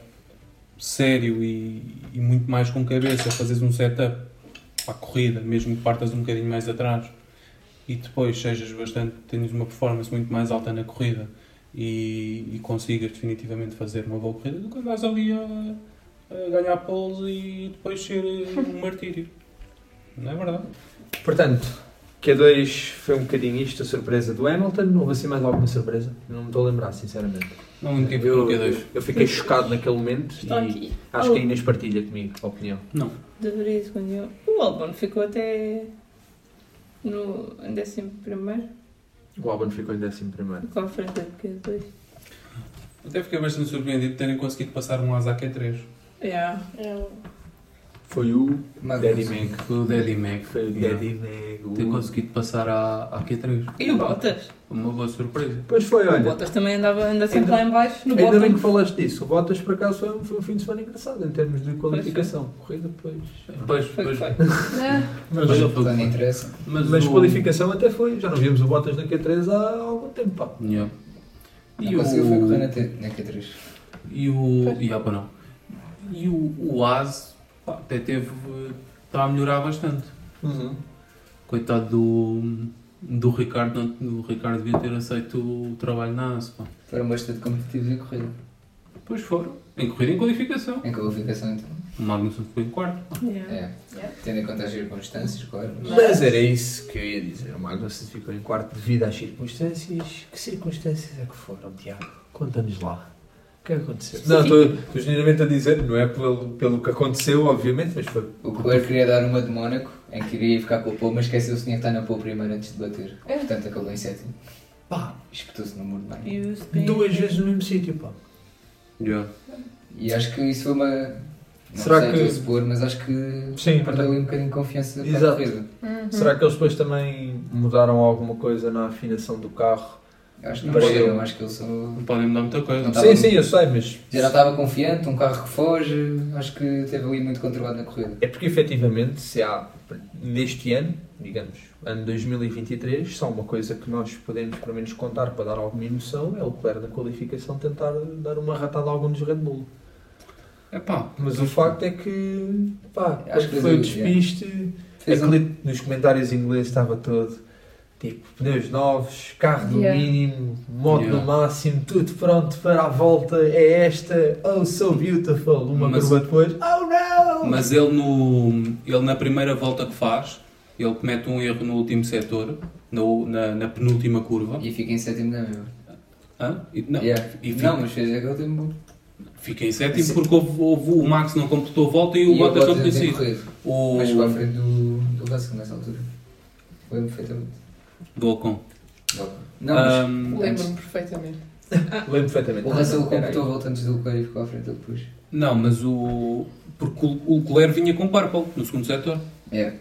sério e, e muito mais com cabeça fazeres um setup a corrida, mesmo que partas um bocadinho mais atrás e depois sejas bastante, tenhas uma performance muito mais alta na corrida e, e consigas definitivamente fazer uma boa corrida do que andares ali a, a ganhar poles e depois ser eh, um martírio. Não é verdade? Portanto, Q2 foi um bocadinho isto, a surpresa do Hamilton. Houve assim mais alguma surpresa? Não me estou a lembrar, sinceramente. Não me tive Eu, no Q2. eu fiquei chocado naquele momento Está e aqui. acho que a Inês partilha comigo a opinião. Não. Deveria escolher. O Albon ficou até no em décimo primeiro, O Albon ficou em 11 primeiro. com a frente do Q2. Até fiquei bastante surpreendido de terem conseguido passar um asa Q3. Yeah. Foi o. Daddy Mag. Foi o Daddy Mag. Foi o Daddy Mag. o- Ter conseguido passar à, à Q3. E o Bottas? Uma boa surpresa. Pois foi, O olha. Bottas também andava ainda sempre Ainda- lá em baixo, no Ainda bem que falaste disso. O Bottas, por acaso, foi, um- foi um fim de semana engraçado em termos de qualificação. Corrida, depois. Pois, pois. foi. É. Mas, Mas- não interessa. Mas, mas o- qualificação até foi. Já não víamos o Bottas na Q3 há algum tempo. Pá. Yeah. Não E conseguiu foi correr na, o, T, na Q3. e o. E, pá, não. E o, o AS pá, até teve. Está a melhorar bastante. Coitado do. Do Ricardo, não, o Ricardo devia ter aceito o trabalho na AS. Pá. Foram bastante competitivos em corrida. Pois foram. Em corrida e em qualificação. Em qualificação, então. O Magnussen ficou em quarto. Yeah. É. Tendo em conta as circunstâncias, claro. Mas... Mas era isso que eu ia dizer. O Magnussen ficou em quarto devido às circunstâncias. Que circunstâncias é que foram, Tiago? Conta-nos lá. O que é que aconteceu? Não, estou estou genuinamente a dizer, não é pelo, pelo que aconteceu, obviamente, mas foi. O Coelho queria dar uma de Mónaco, em que iria ficar com o Paul, mas esqueceu-se que tinha que estar na Paul primeiro antes de bater. É. Portanto, acabou em sétimo. Pá, Espetou-se no muro bem. E o Spain- duas vezes no mesmo sítio, pá. Yeah. E acho que isso foi uma. Não Será sei que- que... supor, mas acho que Sim, perdeu ali um bocadinho de confiança para Exato. a corrida. Uhum. Será que eles depois também mudaram alguma coisa na afinação do carro? Acho que não Pareceu- perceberam, acho que ele só. Não podem mudar muita coisa. Não tá- Sim, sim, eu sei, mas. Já não estava confiante, um carro que foge, acho que teve ali muito controlado na corrida. É porque efetivamente, se há neste ano, digamos, ano 2023, só uma coisa que nós podemos pelo menos contar para dar alguma noção é o Leclerc na qualificação tentar dar uma ratada a algum dos Red Bull. É pá, Mas o facto é que, pá, Acho que foi o despiste, um- aquele- nos comentários em inglês estava todo tipo pneus novos, carro no Yeah. mínimo, moto Yeah. no máximo, tudo pronto para a volta, é esta, oh so beautiful, uma Mas- curva depois, oh no! mas ele, no, ele na primeira volta que faz, ele comete um erro no último setor, no- na, na penúltima curva. E fica em sétimo na mesma. Hã? E- não, Yeah. e fica, Não, mas fez aquele tempo. fica em sétimo Sim. porque houve, houve- o Max não completou a volta e o Bottas não tinha tem sido. Mas ficou à frente do, do Russell nessa altura. Lembro perfeitamente. Do Ocon. Não, mas Ahm, Lembro-me perfeitamente. Lembro perfeitamente. o Russell Ah, completou a peraí. volta antes do Leclerc e ficou à frente dele depois. não, mas o. Porque o o Leclerc vinha com purple no segundo setor. É.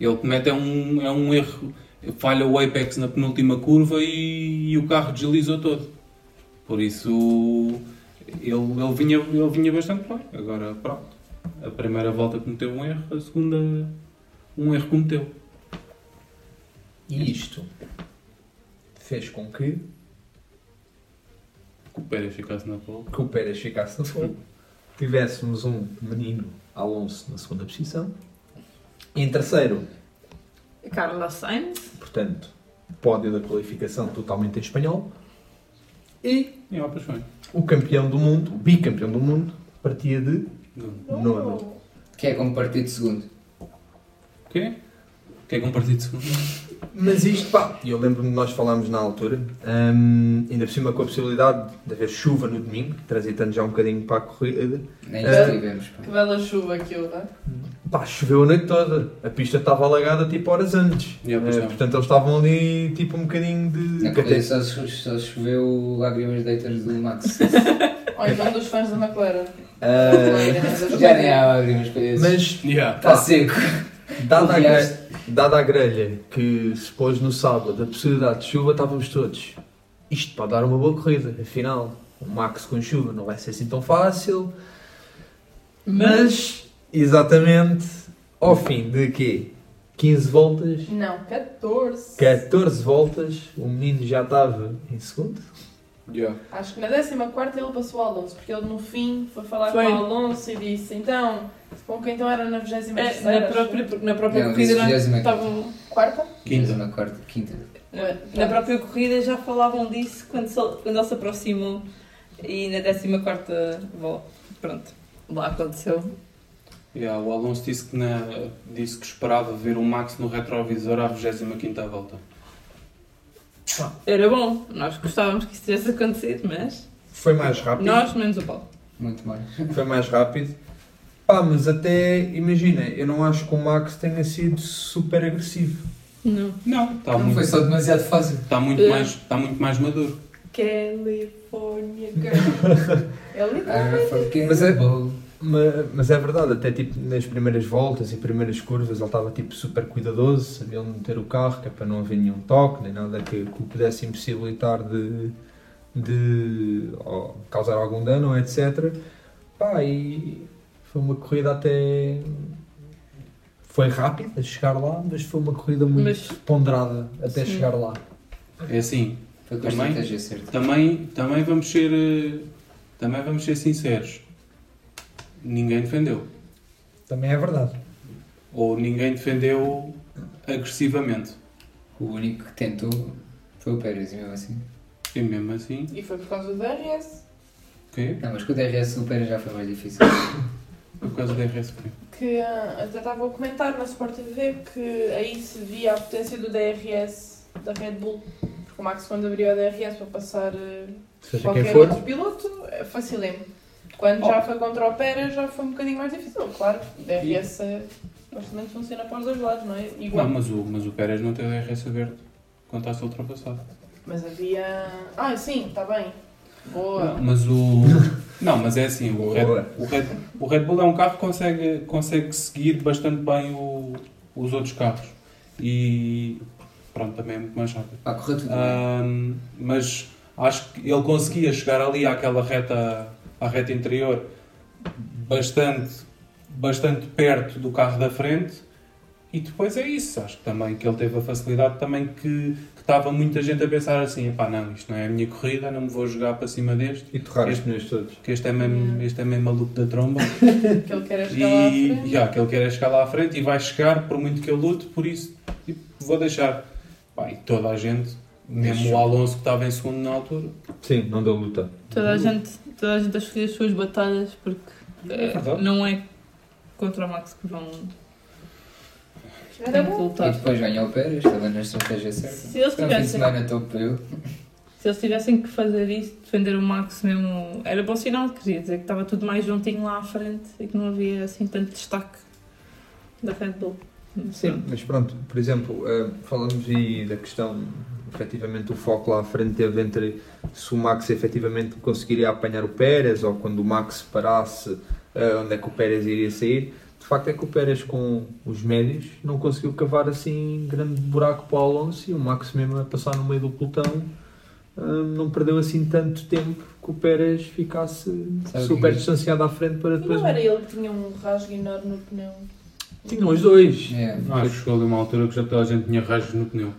Ele comete é um, é um erro, falha o apex na penúltima curva e, e o carro deslizou todo. Por isso ele, ele, vinha, ele vinha bastante bem. Agora pronto. A primeira volta cometeu um erro, a segunda um erro cometeu. E isto fez com que, Que o Pérez ficasse na pole. que o Pérez ficasse no fogo. Tivéssemos um menino Alonso na segunda posição. Em terceiro, Carlos Sainz. portanto, pódio da qualificação totalmente em espanhol. E E ó, pois foi. o campeão do mundo, o bicampeão do mundo, partia de Não. nono. Que é como partido de segundo. O quê? Que um partido de segundo? Mas isto, pá, eu lembro-me de nós falámos na altura, hum, ainda por cima com a possibilidade de haver chuva no domingo, transitando já um bocadinho para a corrida. Nem É. isso tivemos. pá. Que bela chuva que houve. Pá, choveu a noite toda. A pista estava alagada tipo horas antes. Yeah, não. portanto, eles estavam ali tipo um bocadinho de. Na corrida só, só choveu lágrimas de haters do Max. Ou então dos fãs da McLaren. Ah, Já nem há lágrimas para esses. mas, Yeah. Está seco. dada a, dada a grelha que se pôs no sábado, a possibilidade de chuva, estávamos todos. Isto pode dar uma boa corrida. Afinal, o Max com chuva não vai ser assim tão fácil. Mas, exatamente, ao fim de quê? 15 voltas, Não, 14. 14 voltas, o menino já estava em segundo. Yeah. Acho que na 14 ele passou o Alonso, porque ele no fim foi falar Foi. com o Alonso e disse: então, com quem então era na 23 É, na própria, na própria Não, corrida não- 20ª. estavam. Quarta? Quinta. Na quarta, quinta. Na, na própria corrida já falavam disso quando, se- quando ele se aproximou e na 14 volta. Pronto, lá aconteceu. Yeah, o Alonso disse que, na, disse que esperava ver o Max no retrovisor à 25 volta. Era bom, nós gostávamos que isso tivesse acontecido, mas Foi mais rápido. nós menos o Paulo. Muito mais. Foi mais rápido. Pá, mas até, imagina, eu não acho que o Max tenha sido super agressivo. Não. Não, está Não muito, foi só demasiado fácil. está muito, É. mais, está muito mais maduro. California Girl. Ele Ah, Mas é- Mas, mas é verdade, até tipo nas primeiras voltas e primeiras curvas ele estava tipo super cuidadoso, sabia onde meter o carro, que é para não haver nenhum toque, nem nada que, que o pudesse impossibilitar de, de causar algum dano, etc. Pá, e foi uma corrida até. Foi rápida a chegar lá, mas foi uma corrida muito Mas- ponderada até Sim. chegar lá. É assim, Foi Também? também, também vamos ser eh, também vamos ser sinceros. Ninguém defendeu. Também é verdade. Ou ninguém defendeu agressivamente. O único que tentou foi o Pérez, e mesmo assim. E mesmo assim, E foi por causa do DRS. ok? Não, mas com o DRS o Pérez já foi mais difícil. Por causa da RSP. Que ah, até estava a comentar na Sport TV que aí se via a potência do DRS da Red Bull. Porque o Max, quando abriu a DRS para passar eh, Seja qualquer outro piloto, é facilmente. Quando já foi contra o Pérez, já foi um bocadinho mais difícil. Claro, o DRS é, basicamente funciona para os dois lados, não é? Igual. Não, mas o, mas o Pérez não teve RS aberto quando está a ser ultrapassado. Mas havia. Ah, sim, está bem. Boa. Mas o. Não, mas é assim, o Red, o Red, o Red Bull é um carro que consegue, consegue seguir bastante bem o- os outros carros. E pronto, também é muito mais rápido. Tudo bem. Ahm, mas acho que ele conseguia chegar ali àquela reta, à reta interior bastante, bastante perto do carro da frente e depois é isso, acho que também que ele teve a facilidade também que estava muita gente a pensar assim, pá não, isto não é a minha corrida, não me vou jogar para cima deste, E torrar os Este- pneus todos. que este é mesmo, este é mesmo maluco da tromba Que ele quer é chegar lá à e frente. já, que ele quer é chegar lá à frente e vai chegar por muito que eu lute, por isso tipo, vou deixar. Pá, e toda a gente, mesmo o Alonso que estava em segundo na altura, Sim, não deu luta. Toda a gente, toda a gente a escolher as suas batalhas porque eh, verdade. não é contra o Max que vão Era bom. E depois ganha o Pérez, estava na estratégia certa. Se eles Foi fim de tivessem, semana eu. se eles tivessem que fazer isso, defender o Max mesmo, era bom sinal, queria dizer que estava tudo mais juntinho lá à frente e que não havia assim tanto destaque da Red Bull. Sim, mas pronto, por exemplo, eh, falamos aí da questão, efetivamente, o foco lá à frente teve entre se o Max efetivamente conseguiria apanhar o Pérez ou quando o Max parasse, eh, onde é que o Pérez iria sair. De facto é que o Pérez com os médios não conseguiu cavar assim grande buraco para o Alonso e o Max mesmo a passar no meio do pelotão eh, não perdeu assim tanto tempo que o Pérez ficasse Sabe super que é? distanciado à frente para E depois... não era ele que tinha um rasgo enorme no pneu. Tinham os dois. É. acho que chegou ali uma altura que já toda a gente tinha rajos no pneu.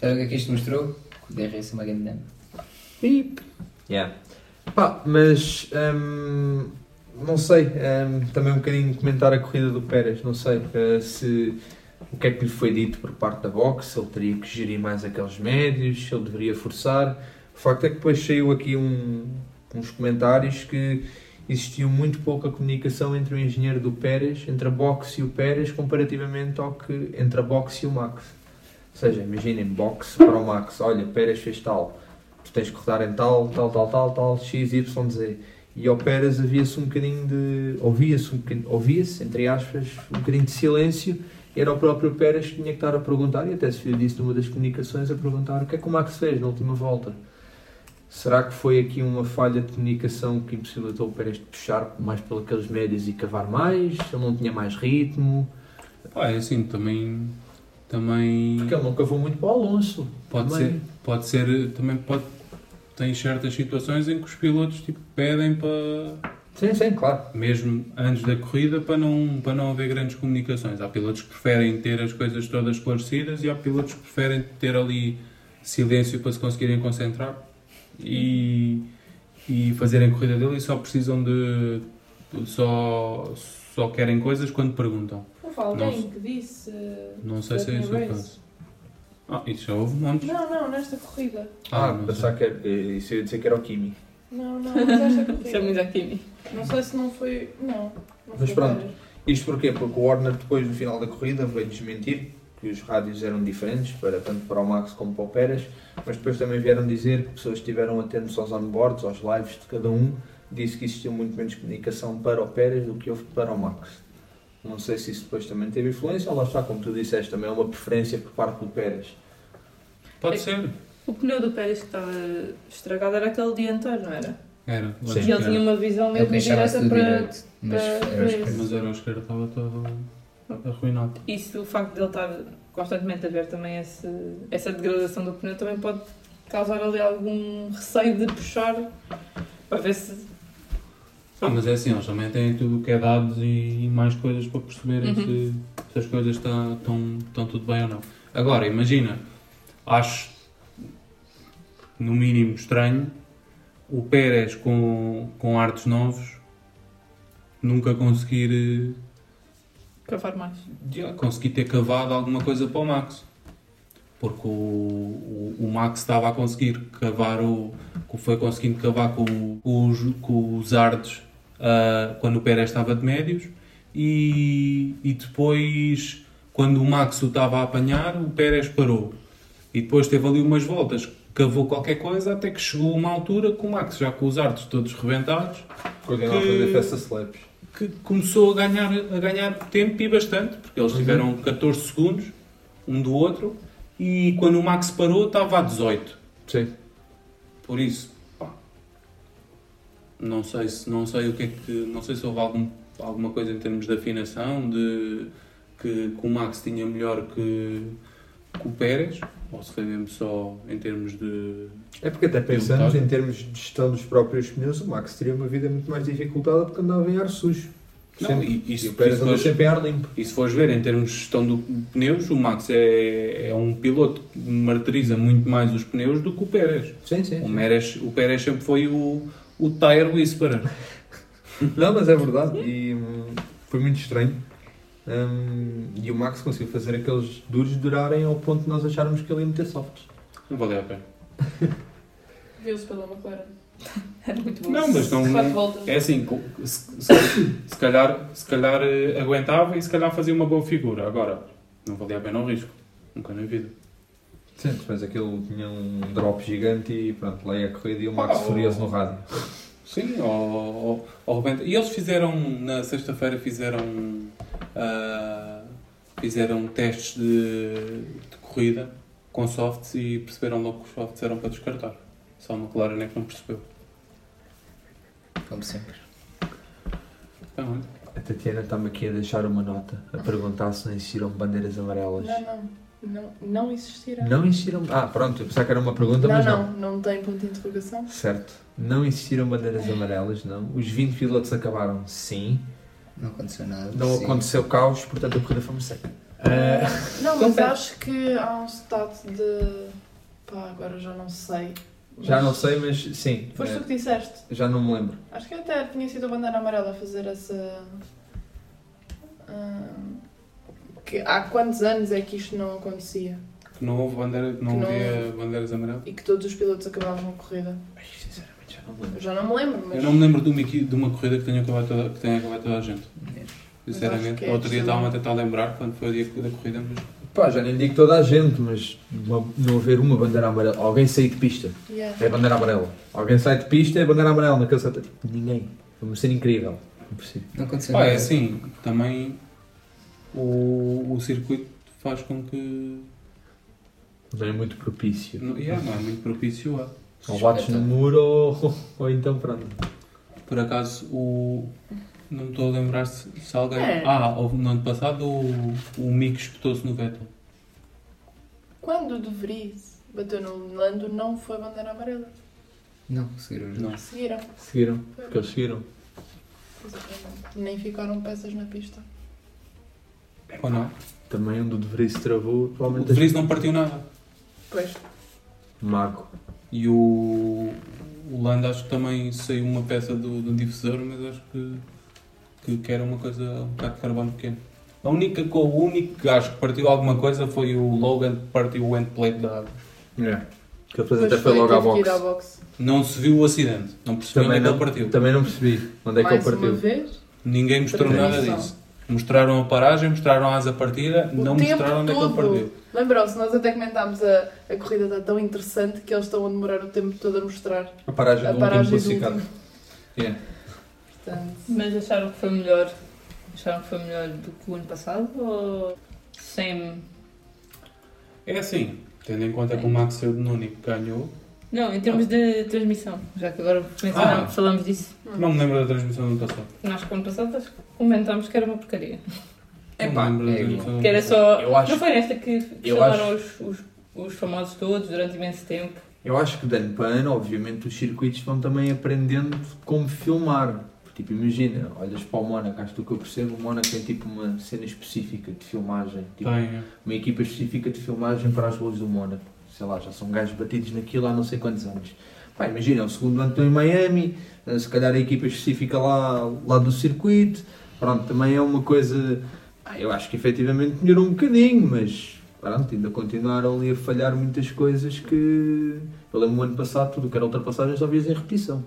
Sabe o que é que isto mostrou? Que o DRS é uma grande. Pip. Yeah. Pá, mas hum, não sei, hum, também um bocadinho comentar a corrida do Pérez, não sei eh, se o que é que lhe foi dito por parte da box, se ele teria que gerir mais aqueles médios, se ele deveria forçar. O facto é que depois saiu aqui um- uns comentários que existiu muito pouca comunicação entre o engenheiro do Pérez, entre a box e o Pérez, comparativamente ao que entre a box e o Max. Ou seja, imaginem, box para o Max, olha, Pérez fez tal, tu tens que rodar em tal, tal, tal, tal, tal, X, Y, Z. E ao Pérez havia-se um bocadinho de. ouvia-se, um bocadinho- ouvia-se, entre aspas, um bocadinho de silêncio. Era o próprio Pérez que tinha que estar a perguntar, e até se viu disso numa das comunicações, a perguntar o que é que o Max fez na última volta. Será que foi aqui uma falha de comunicação que impossibilitou o Pérez de puxar mais pelos médios e cavar mais? Ele não tinha mais ritmo? Pá, é assim, também. Também. Porque ele não cavou muito para o Alonso. Pode também. ser, pode ser, também pode. Tem certas situações em que os pilotos tipo, pedem para. Sim, sim, claro. Mesmo antes da corrida, para não, para não haver grandes comunicações. Há pilotos que preferem ter as coisas todas esclarecidas e há pilotos que preferem ter ali silêncio para se conseguirem concentrar e, e fazerem a corrida dele e só precisam de. só, só querem coisas quando perguntam. Houve alguém Não- que disse. eh, Não sei se é esse o caso. Ah, isso já houve montes. Não, não, nesta corrida. Ah, não pensar que era, isso eu ia dizer que era o Kimi. Não, não, mas esta corrida. Isso é muito Kimi. Não sei se não foi. Não. não Mas foi pronto. Isto porquê? Porque o Warner depois no final da corrida veio desmentir que os rádios eram diferentes, para, tanto para o Max como para o Pérez, mas depois também vieram dizer que pessoas estiveram atentas aos onboards, aos lives de cada um, disse que existiu muito menos comunicação para o Pérez do que houve para o Max. Não sei se isso depois também teve influência, ou lá está, como tu disseste, também é uma preferência por parte do Pérez. Pode É- ser. O pneu do Pérez que estava estragado era aquele dianteiro, não era? Era. Sim. E ele tinha uma visão mesmo queixava-se direta para. direito. Mas para- para. Mas era o esquerdo estava todo arruinado. Isso, o facto de ele estar constantemente a ver também esse, essa degradação do pneu também pode causar ali algum receio de puxar para ver se. Ah, mas é assim, eles também têm tudo o que é dados e, e mais coisas para perceberem Uhum. se, se as coisas estão, estão, estão tudo bem ou não. Agora, imagina, acho no mínimo estranho o Pérez com, com artes novos nunca conseguir cavar mais. eh, já, conseguir ter cavado alguma coisa para o Max. Porque o, o, o Max estava a conseguir cavar o. foi conseguindo cavar com, com os, com os artes ah, quando o Pérez estava de médios e, e depois, quando o Max o estava a apanhar, o Pérez parou. E depois teve ali umas voltas, cavou qualquer coisa, até que chegou uma altura que o Max, já com os artes todos rebentados, a Que- fazer festa slaps. que começou a ganhar, a ganhar tempo e bastante, porque eles tiveram 14 segundos, um do outro, e quando o Max parou estava a 18. Sim. Por isso, pá, não sei se não sei o que é que não sei se houve algum, alguma coisa em termos de afinação de que, que o Max tinha melhor que, que o Pérez, ou se foi mesmo só em termos de É porque até pensamos em termos de gestão dos próprios pneus, o Max teria uma vida muito mais dificultada porque andava em ar sujo. Não, Sempre. e, e, E se, o Pérez e se andou fores- sempre em ar limpo. e se fores ver em termos de gestão do pneus, o Max é, é um piloto que martiriza muito mais os pneus do que o Pérez. Sim, sim. O, Pérez, o Pérez sempre foi o, o tire whisperer. Não, mas é verdade. E hum, foi muito estranho. Hum, e o Max conseguiu fazer aqueles duros durarem ao ponto de nós acharmos que ele ia meter softs. Não valeu a pena. Viu-se pela McLaren. Era muito bom. Não, mas não. É assim, se, se- se calhar, se calhar eh, aguentava e se calhar fazia uma boa figura. Agora, não valia a pena o risco. Nunca na vida. Sim, depois aquilo tinha um drop gigante e pronto, lá ia a corrida e o Max Ah, furioso no rádio. Sim, ao rebento. E eles fizeram, na sexta-feira, fizeram, ah, fizeram testes de, de corrida com softs e perceberam logo que os softs eram para descartar. Só a McLaren é que não percebeu. Como sempre. Então, A Tatiana está-me aqui a deixar uma nota, a perguntar se não existiram bandeiras amarelas. Não, não. Não, não existirá. Não existiram. Ah, pronto, eu pensava que era uma pergunta, não, mas não, não. não tem ponto de interrogação. Certo. Não existiram bandeiras amarelas, não. Os 20 pilotos acabaram, sim. Não aconteceu nada. Não Sim. aconteceu caos, portanto a corrida foi muito seca. Ah, Não, mas Confere. acho que há um stat de. pá, agora já não sei. já Mas não sei, mas sim. Foste eh, tu que disseste. já não me lembro. Acho que até tinha sido a bandeira amarela a fazer essa. hum, que há quantos anos é que isto não acontecia? que não houve bandeira, não Que não havia bandeiras amarelas. E que todos os pilotos acabavam a corrida? Ai, sinceramente, já não me Eu lembro. já não me lembro, mas. Eu não me lembro de uma, de uma corrida que tenha acabado toda, que tenha acabado toda a gente. Sinceramente, é outro dia estava-me a tentar lembrar quando foi o dia da corrida, mas Pá, já nem digo toda a gente, mas uma- não haver uma bandeira amarela. Alguém sair de pista, Yeah. é bandeira amarela. Alguém sai de pista, é bandeira amarela naquele setor. Tipo, ninguém. É uma cena incrível. Não percebo. Não aconteceu Pá, nada. é assim, também o, o circuito faz com que Não é muito propício. não, yeah, não é muito propício a. Ou bates no muro ou, ou então pronto. Por acaso, o, não me estou a lembrar se, se alguém. É. Ah, houve no ano passado o, o Mick espetou-se no Vettel. Quando o De Vries bateu no Lando, não foi bandeira amarela. Não, seguiram Não. Seguiram. Seguiram. Porque eles seguiram. Exatamente. Nem ficaram peças na pista. Ou não? Também onde o De Vries travou, O provavelmente. De Vries não partiu nada. Pois. Mago. E o, o Lando acho que também saiu uma peça do, do difusor, mas acho que, que, que era uma coisa, um bocado de carbono pequeno. A única, co- o único gajo que partiu alguma coisa foi o Logan que partiu o endplate da água. É. Que Depois até foi logo à teve que ir boxe. à boxe. Não se viu o acidente, não percebeu onde Também é que não, ele partiu. também não percebi onde é que Mais ele uma partiu. vez. Ninguém mostrou nada disso. Mostraram a paragem, mostraram a asa partida, O não mostraram onde é que ele partiu. Lembram-se, nós até comentámos a, a corrida está tão interessante que eles estão a demorar o tempo todo a mostrar A paragem a do paragem último do classificado. último. Yeah. Portanto, Mas acharam que foi melhor? Acharam que foi melhor do que o ano passado? Ou sem. É assim, tendo em conta que o Max saiu de nono e que ganhou, Não, em termos de transmissão, já que agora mencionamos, Ah. falamos disso. não me lembro da transmissão do ano passado. Nós, que ano passado, comentámos que era uma porcaria. Não me lembro da é transmissão do Que era só. Eu acho- Não foi nesta que, eu chamaram os, os, os famosos todos durante imenso tempo. Eu acho que de ano para ano, obviamente, os circuitos vão também aprendendo como filmar. Tipo, imagina, olhas para o Mónaco, acho que o que eu percebo, o Mónaco tem tipo uma cena específica de filmagem, tipo, Tem, é. uma equipa específica de filmagem para as ruas do Mónaco. Sei lá, já são gajos batidos naquilo há não sei quantos anos. Pá, imagina, é o segundo ano estão em Miami, eh, se calhar a equipa específica lá, lá do circuito, pronto, também é uma coisa. Ah, eu acho que efetivamente melhorou um bocadinho, mas pronto, ainda continuaram ali a falhar muitas coisas que. Eu lembro o ano passado, tudo o que era ultrapassagem só vias em repetição.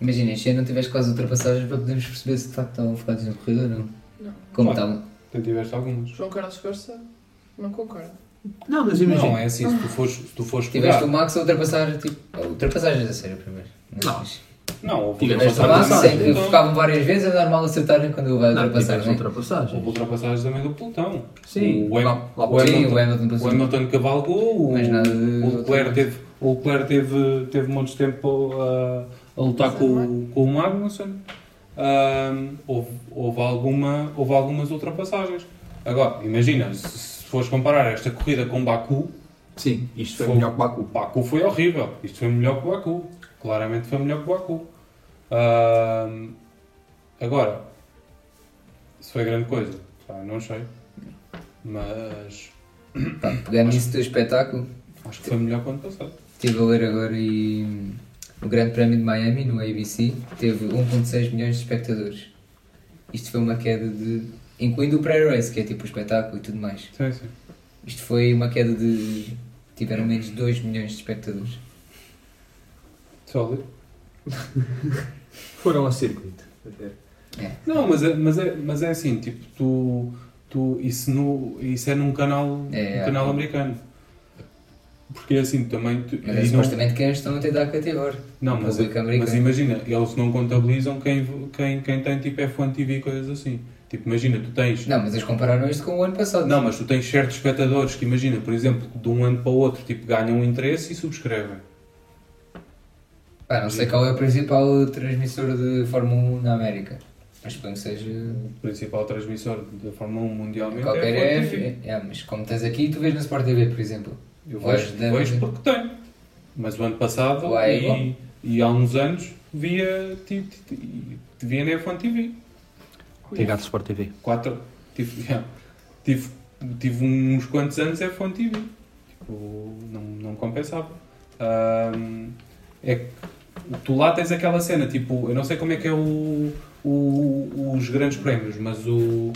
Imagina, ano não tiveste quase ultrapassagens para podermos perceber se de facto estavam focados na corrida ou não. Não. Como Claro. estavam. Tu tiveste algumas. João Carlos Costa não concorda. Não, mas Não, imagina. é assim, se tu fores, se tu fores Tiveste pegar... o Max a ultrapassar, tipo. Ultrapassagens a sério primeiro. Não. Não, houve Tiveste Tiveste o ultrapassagens Max em que focavam várias vezes, é normal acertarem quando vai Não, ultrapassar. não é? ultrapassagens. Houve ultrapassagens também do pelotão. Sim, o, Ham- lá- o Hamilton, o Hamilton. Hamilton cavalgou, o, Mas nada de- o Leclerc teve, o Leclerc teve, teve muitos tempo a, a lutar com, o- com o Magnussen. Houve, houve, alguma, houve algumas ultrapassagens. Agora, imagina, se fores comparar esta corrida com Baku, Sim, isto foi Foi- melhor que o Baku. Baku foi horrível. Isto foi melhor que Baku. Claramente foi melhor que Baku. Ahm, agora, se foi grande coisa, pá, não sei. Mas Pá, Pegando nisso do espetáculo, acho que foi melhor que o ano passado. estive a ler agora e o Grande Prémio de Miami, no ABC, teve 1.6 milhões de espectadores. Isto foi uma queda de. Incluindo o pré-race, que é tipo o espetáculo e tudo mais. Sim, sim. Isto foi uma queda de. tiveram menos de 2 milhões de espectadores. Sólido. Foram ao circuito. Não, mas é, mas, é, mas é assim, tipo, tu. tu isso, no, isso é num canal, É, num é. canal americano. Porque é assim, também. Tu, Mas é não- supostamente quem estão a tentar cativar. Não, mas, público mas imagina, eles não contabilizam quem, quem, quem tem tipo F1 TV e coisas assim. Tipo, imagina, tu tens. Não, mas eles compararam isto com o ano passado. Não, mas tu tens certos espectadores que, imagina, por exemplo, de um ano para o outro, tipo, ganham um interesse e subscrevem. Pá, não sei qual é o principal transmissor de Fórmula 1 na América. Mas suponho que seja. O principal transmissor da Fórmula 1 mundialmente Qualquer é a é, F1 TV. é, mas como tens aqui, tu vês na Sport TV, por exemplo. Eu vejo, dar- vejo porque tenho. Mas o ano passado é e, e há uns anos via, via na F1 TV. Obrigado, Sport TV. Quatro, tive, yeah, tive, tive uns quantos anos F1 TV. Tipo, não, não compensava. Ahm, é que tu lá tens aquela cena, tipo, eu não sei como é que é o, o- os grandes prémios, mas o,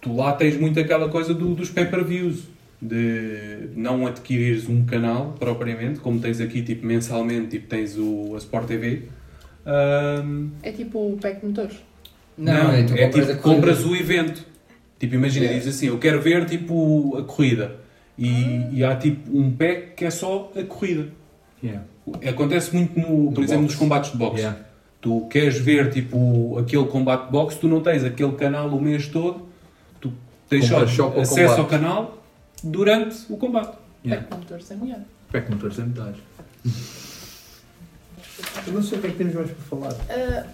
tu lá tens muito aquela coisa do- dos pay-per-views. De não adquirires um canal propriamente, como tens aqui tipo mensalmente, tipo tens o, a Sport TV. Ahm, É tipo o pack de motores. Não, é tu compras tipo, a corrida. compras o evento. Tipo, imagina, Yeah. diz assim, eu quero ver tipo a corrida. E, e há tipo um pack que é só a corrida. Yeah. Acontece muito, no, por No exemplo, boxe. nos combates de boxe. Yeah. Tu queres ver tipo aquele combate de boxe, tu não tens aquele canal o mês todo, tu tens só acesso combate. ao canal durante o combate. Yeah. Pack motores é melhor. Pack motores é metade. Eu não sei o que é que temos mais para falar. Ah,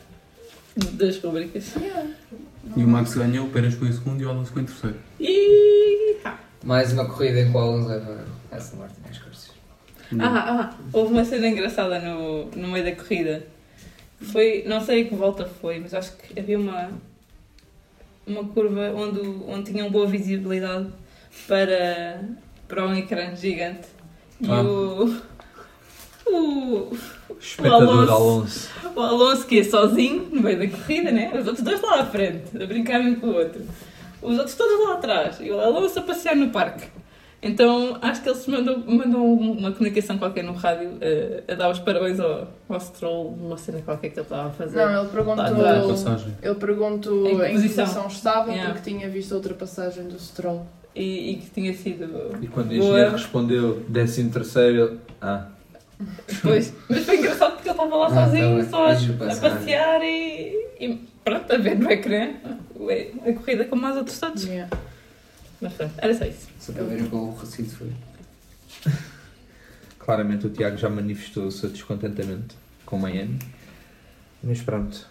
Das rubricas. yeah. E o Max ganhou, o Pérez foi em segundo e o Alonso foi em terceiro. E... Mais uma corrida em que o Alonso leva essa morte nas costas. Ah, ah, houve uma cena engraçada no, no meio da corrida. Foi, não sei que volta foi, mas acho que havia uma, uma curva onde, onde tinham boa visibilidade para, para um ecrã gigante. E Ah. o, o, Espectador Alonso. Alonso. o Alonso que ia sozinho no meio da corrida, né? Os outros dois lá à frente, a brincarem um com o outro. Os outros todos lá atrás. E o Alonso a passear no parque. Então acho que eles mandam, mandam uma comunicação qualquer no rádio eh, a dar os parabéns ao, ao Stroll numa cena qualquer que ele estava a fazer. Não, ele perguntou. Ele perguntou Em que em que posição? estava Yeah. porque tinha visto a ultrapassagem do Stroll. E, e que tinha sido. E quando o Boa. engenheiro respondeu 13 terceiro, ah, Depois. Mas foi engraçado porque ele estava lá Ah, sozinho, tá só a, passear e, e pronto, a ver no ecrã a corrida como os outros todos. Yeah. Mas pronto, era só isso. Só para verem qual o recinto foi. claramente o Tiago já manifestou o seu descontentamento com Miami. Mas pronto.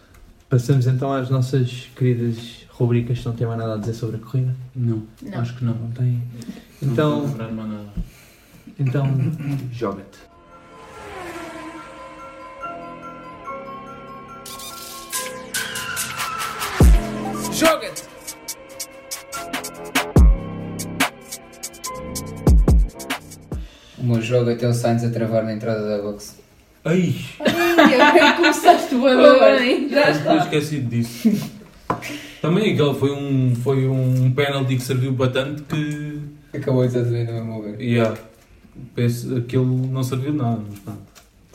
Passamos então às nossas queridas rubricas que não têm mais nada a dizer sobre a corrida. Não, Não. acho que não. Não tem. Não Então, mais nada. então joga-te. Joga-te! O meu jogo até o Sainz a travar na entrada da box. Ai, Ai, começaste bué da bem. Já está. esqueci disso. Também aquele foi um, foi um penalty que serviu para tanto que. Acabou exatamente no mesmo lugar. Yeah, penso, aquilo não serviu de nada, mas pronto.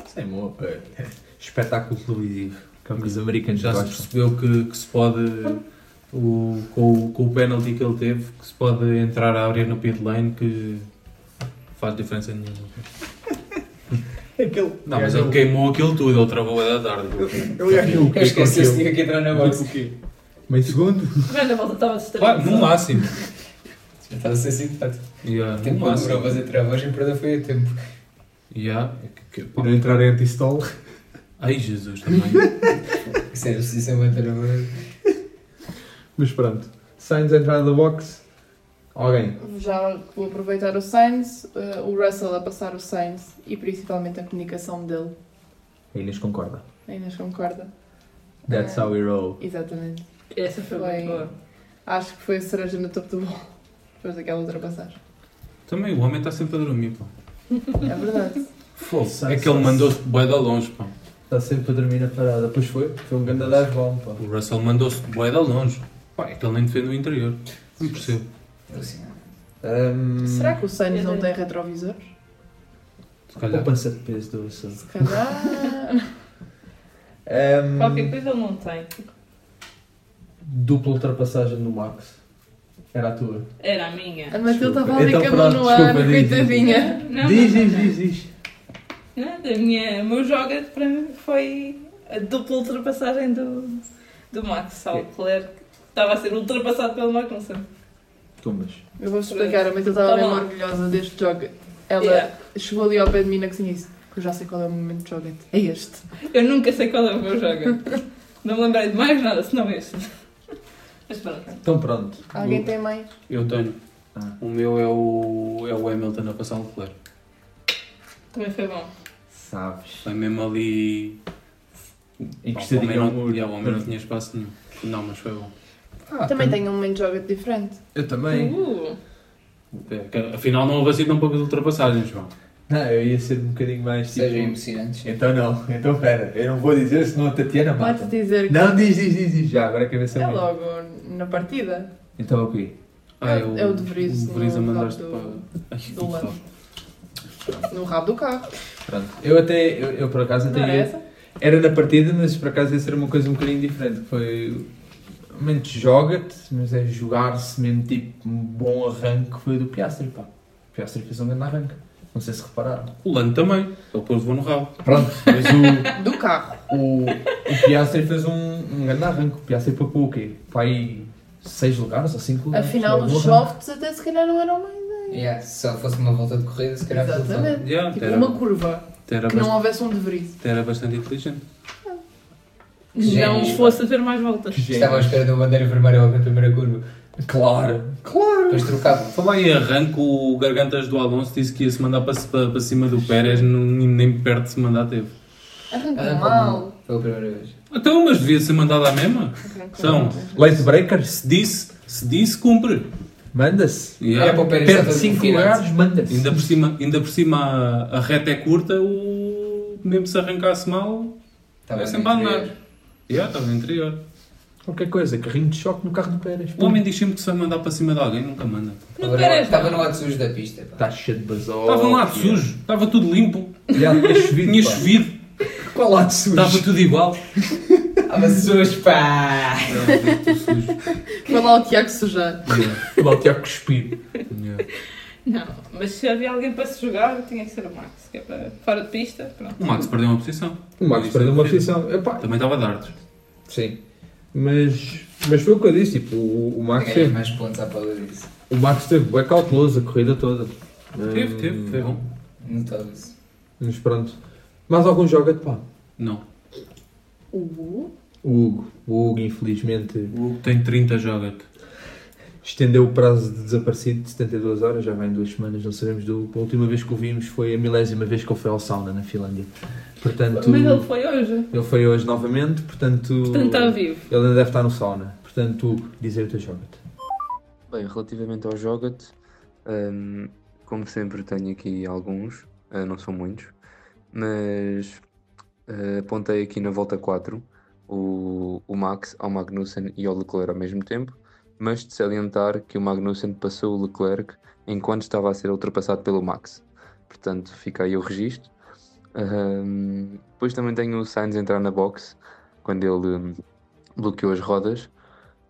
Sem amor. espetáculo televisivo. Que é o que os americanos Já se percebeu que, que se pode, o, com, o- com o penalty que ele teve, que se pode entrar a área no pit lane que faz diferença nenhuma. Aquele... Não, mas ele queimou aquilo tudo, ele travou a da tarde. Eu ia aquilo Eu esqueci se tinha que entrar na box. Meio segundo. Mas na volta estava distraído. Claro, no máximo. Já estava a ser simpático. Yeah, tempo que demorou a fazer travagem, para foi a tempo. Yeah, é que- que- não entrar em anti-stall. Ai Jesus, também. Sério, se isso é uma travagem. Mas pronto. Sainz a entrar na box. Alguém. Já vou aproveitar o Sainz, eh, o Russell a passar o Sainz e principalmente a comunicação dele. A Inês concorda. A Inês concorda? That's how we roll. Exatamente. Essa foi, Foi- muito boa. Acho que foi a cereja no topo do bolo. Depois daquela ultrapassagem. também o homem está sempre a dormir, pá. É verdade. É que ele mandou-se bué de longe, pá. Está sempre a dormir na parada. Pois foi. Foi um grande das bom, pá. O Russell mandou-se bué de longe. Pá, é que ele nem defende o interior. Não percebo. Um, Será que o Sainz não tem retrovisores? Se calhar. Poupança de peso do Russell. Se calhar. Um, Qualquer coisa ele não tem. Dupla ultrapassagem no Max. Era a tua. Era a minha. A Matilde Desculpa. estava ali Então com a mão pronto, no ar, coitadinha. Diz, diz, diz, diz. Nada, a minha, o meu joga para mim foi a dupla ultrapassagem do, do Max ao Leclerc. Estava a ser ultrapassado pelo Magnussen. Tumbas. Eu vou explicar, a Matilde estava Tá mesmo bom. orgulhosa deste jogo. Ela Yeah. chegou ali ao pé de mim na cozinha e disse: Eu já sei qual é o momento de joguete. É este. Eu nunca sei qual é o meu joga. Não me lembrei de mais nada, senão este. Mas pronto. Então pronto. Alguém tem mais? Eu tenho. Ah. O meu é o, é o Hamilton a passar o Leclerc. Também foi bom. Sabes. Foi mesmo ali. E Pá, que o, yeah, o homem não tinha espaço nenhum. Não, mas foi bom. Ah, Também tam- tenho um momento de joguete diferente. Eu também. Uh, É, que, afinal, não houve assim tão poucas ultrapassagens, João. Não, eu ia ser um bocadinho mais tipo. Sejam emocionantes. Então não, então espera, eu não vou dizer senão a Tatiana Pode mata. dizer que Não, diz, diz, diz, diz, já, agora quer ver se é eu logo na partida. Então o quê? Ah, É o- é o de Vries O Vries a para. do- lado. foda. No rabo do carro. Pronto. Eu até, eu, eu por acaso até Não era ia, essa? era na partida, mas por acaso ia ser uma coisa um bocadinho diferente. que Foi. Realmente joga-te, mas é jogar-se mesmo tipo um bom arranque que foi o do Piastri, pá. O Piastri fez um grande arranque. Não sei se repararam. O Lando também. Ele depois levou no rabo. Pronto, mas o, Do carro. o, o Piastri fez um, um grande arranque. O Piastri papou o quê? Vai 6 lugares ou 5 lugares? Afinal, os softs até se calhar não eram mais. Yeah, se só fosse uma volta de corrida, se calhar Exatamente. Yeah, Tipo, era, uma curva. Que não houvesse um de Vries. era bastante inteligente. Não Gênio. fosse a ter mais voltas. Que Estava à espera de uma bandeira vermelha logo na primeira curva. Claro, claro. Depois trocava. Falar em arranque, o Gargantas do Alonso disse que ia se mandar para, para, para cima do Pérez, não- nem, nem perto de se mandar teve. Arrancou Arrancou mal. Foi a primeira vez. Então, mas devia ser mandado à mesma. Arrancou São. Late breakers, Se disse, se disse, cumpre. manda-se. Yeah. É para o Pérez Perto estar de todo 5 confiante. lugares, manda-se. Ainda por cima, ainda por cima a, a reta é curta, o, mesmo se arrancasse mal, Estava é sempre a andar. Yeah, estava no interior. Qualquer coisa, carrinho de choque no carro do Pérez. O homem diz sempre que se vai mandar para cima de alguém, nunca manda. Não Estava no- Pérez, Estava no lado sujo da pista. pá. Está cheio de basol. Estava um lado sujo, estava tudo limpo, Já tinha chovido. tinha pá. chovido, Qual lado sujo? estava tudo igual. Estava sujo, pá! Estava tudo sujo. Foi lá o Tiago sujar. Lá o Tiago cuspir. Yeah. Não, mas se havia alguém para se jogar, tinha que ser o Max. Que é para fora de pista, pronto. O Max perdeu uma posição. O Max Isso perdeu é uma posição. Epá, Também estava a dar-te. sim. Mas, mas foi o que eu disse. Tipo, o, o, Max Ganhei teve, mais pontos à pala disso. o Max teve bem cauteloso a corrida toda. Teve, Hum, teve, foi bom. Notava-se. Mas pronto. Mais algum joga de pá? Não. Uh, O Hugo. O Hugo, infelizmente, O Hugo tem 30 joga-te. Estendeu o prazo de desaparecido de 72 horas. Já vai em duas semanas, não sabemos do. A última vez que o vimos foi a milésima vez que ele foi ao sauna na Finlândia. Portanto, Mas ele foi hoje. ele foi hoje novamente. Portanto, Portanto, está vivo. ele ainda deve estar no sauna. Portanto, dizer o teu joga-te. Bem, relativamente ao Jogat, hum, como sempre tenho aqui alguns, ah, não são muitos, mas ah, apontei aqui na volta 4 o, o Max ao Magnussen e ao Leclerc ao mesmo tempo, mas de salientar que o Magnussen passou o Leclerc enquanto estava a ser ultrapassado pelo Max. Portanto, fica aí o registro. Ahm, depois também tenho o Sainz entrar na box quando ele hum, bloqueou as rodas.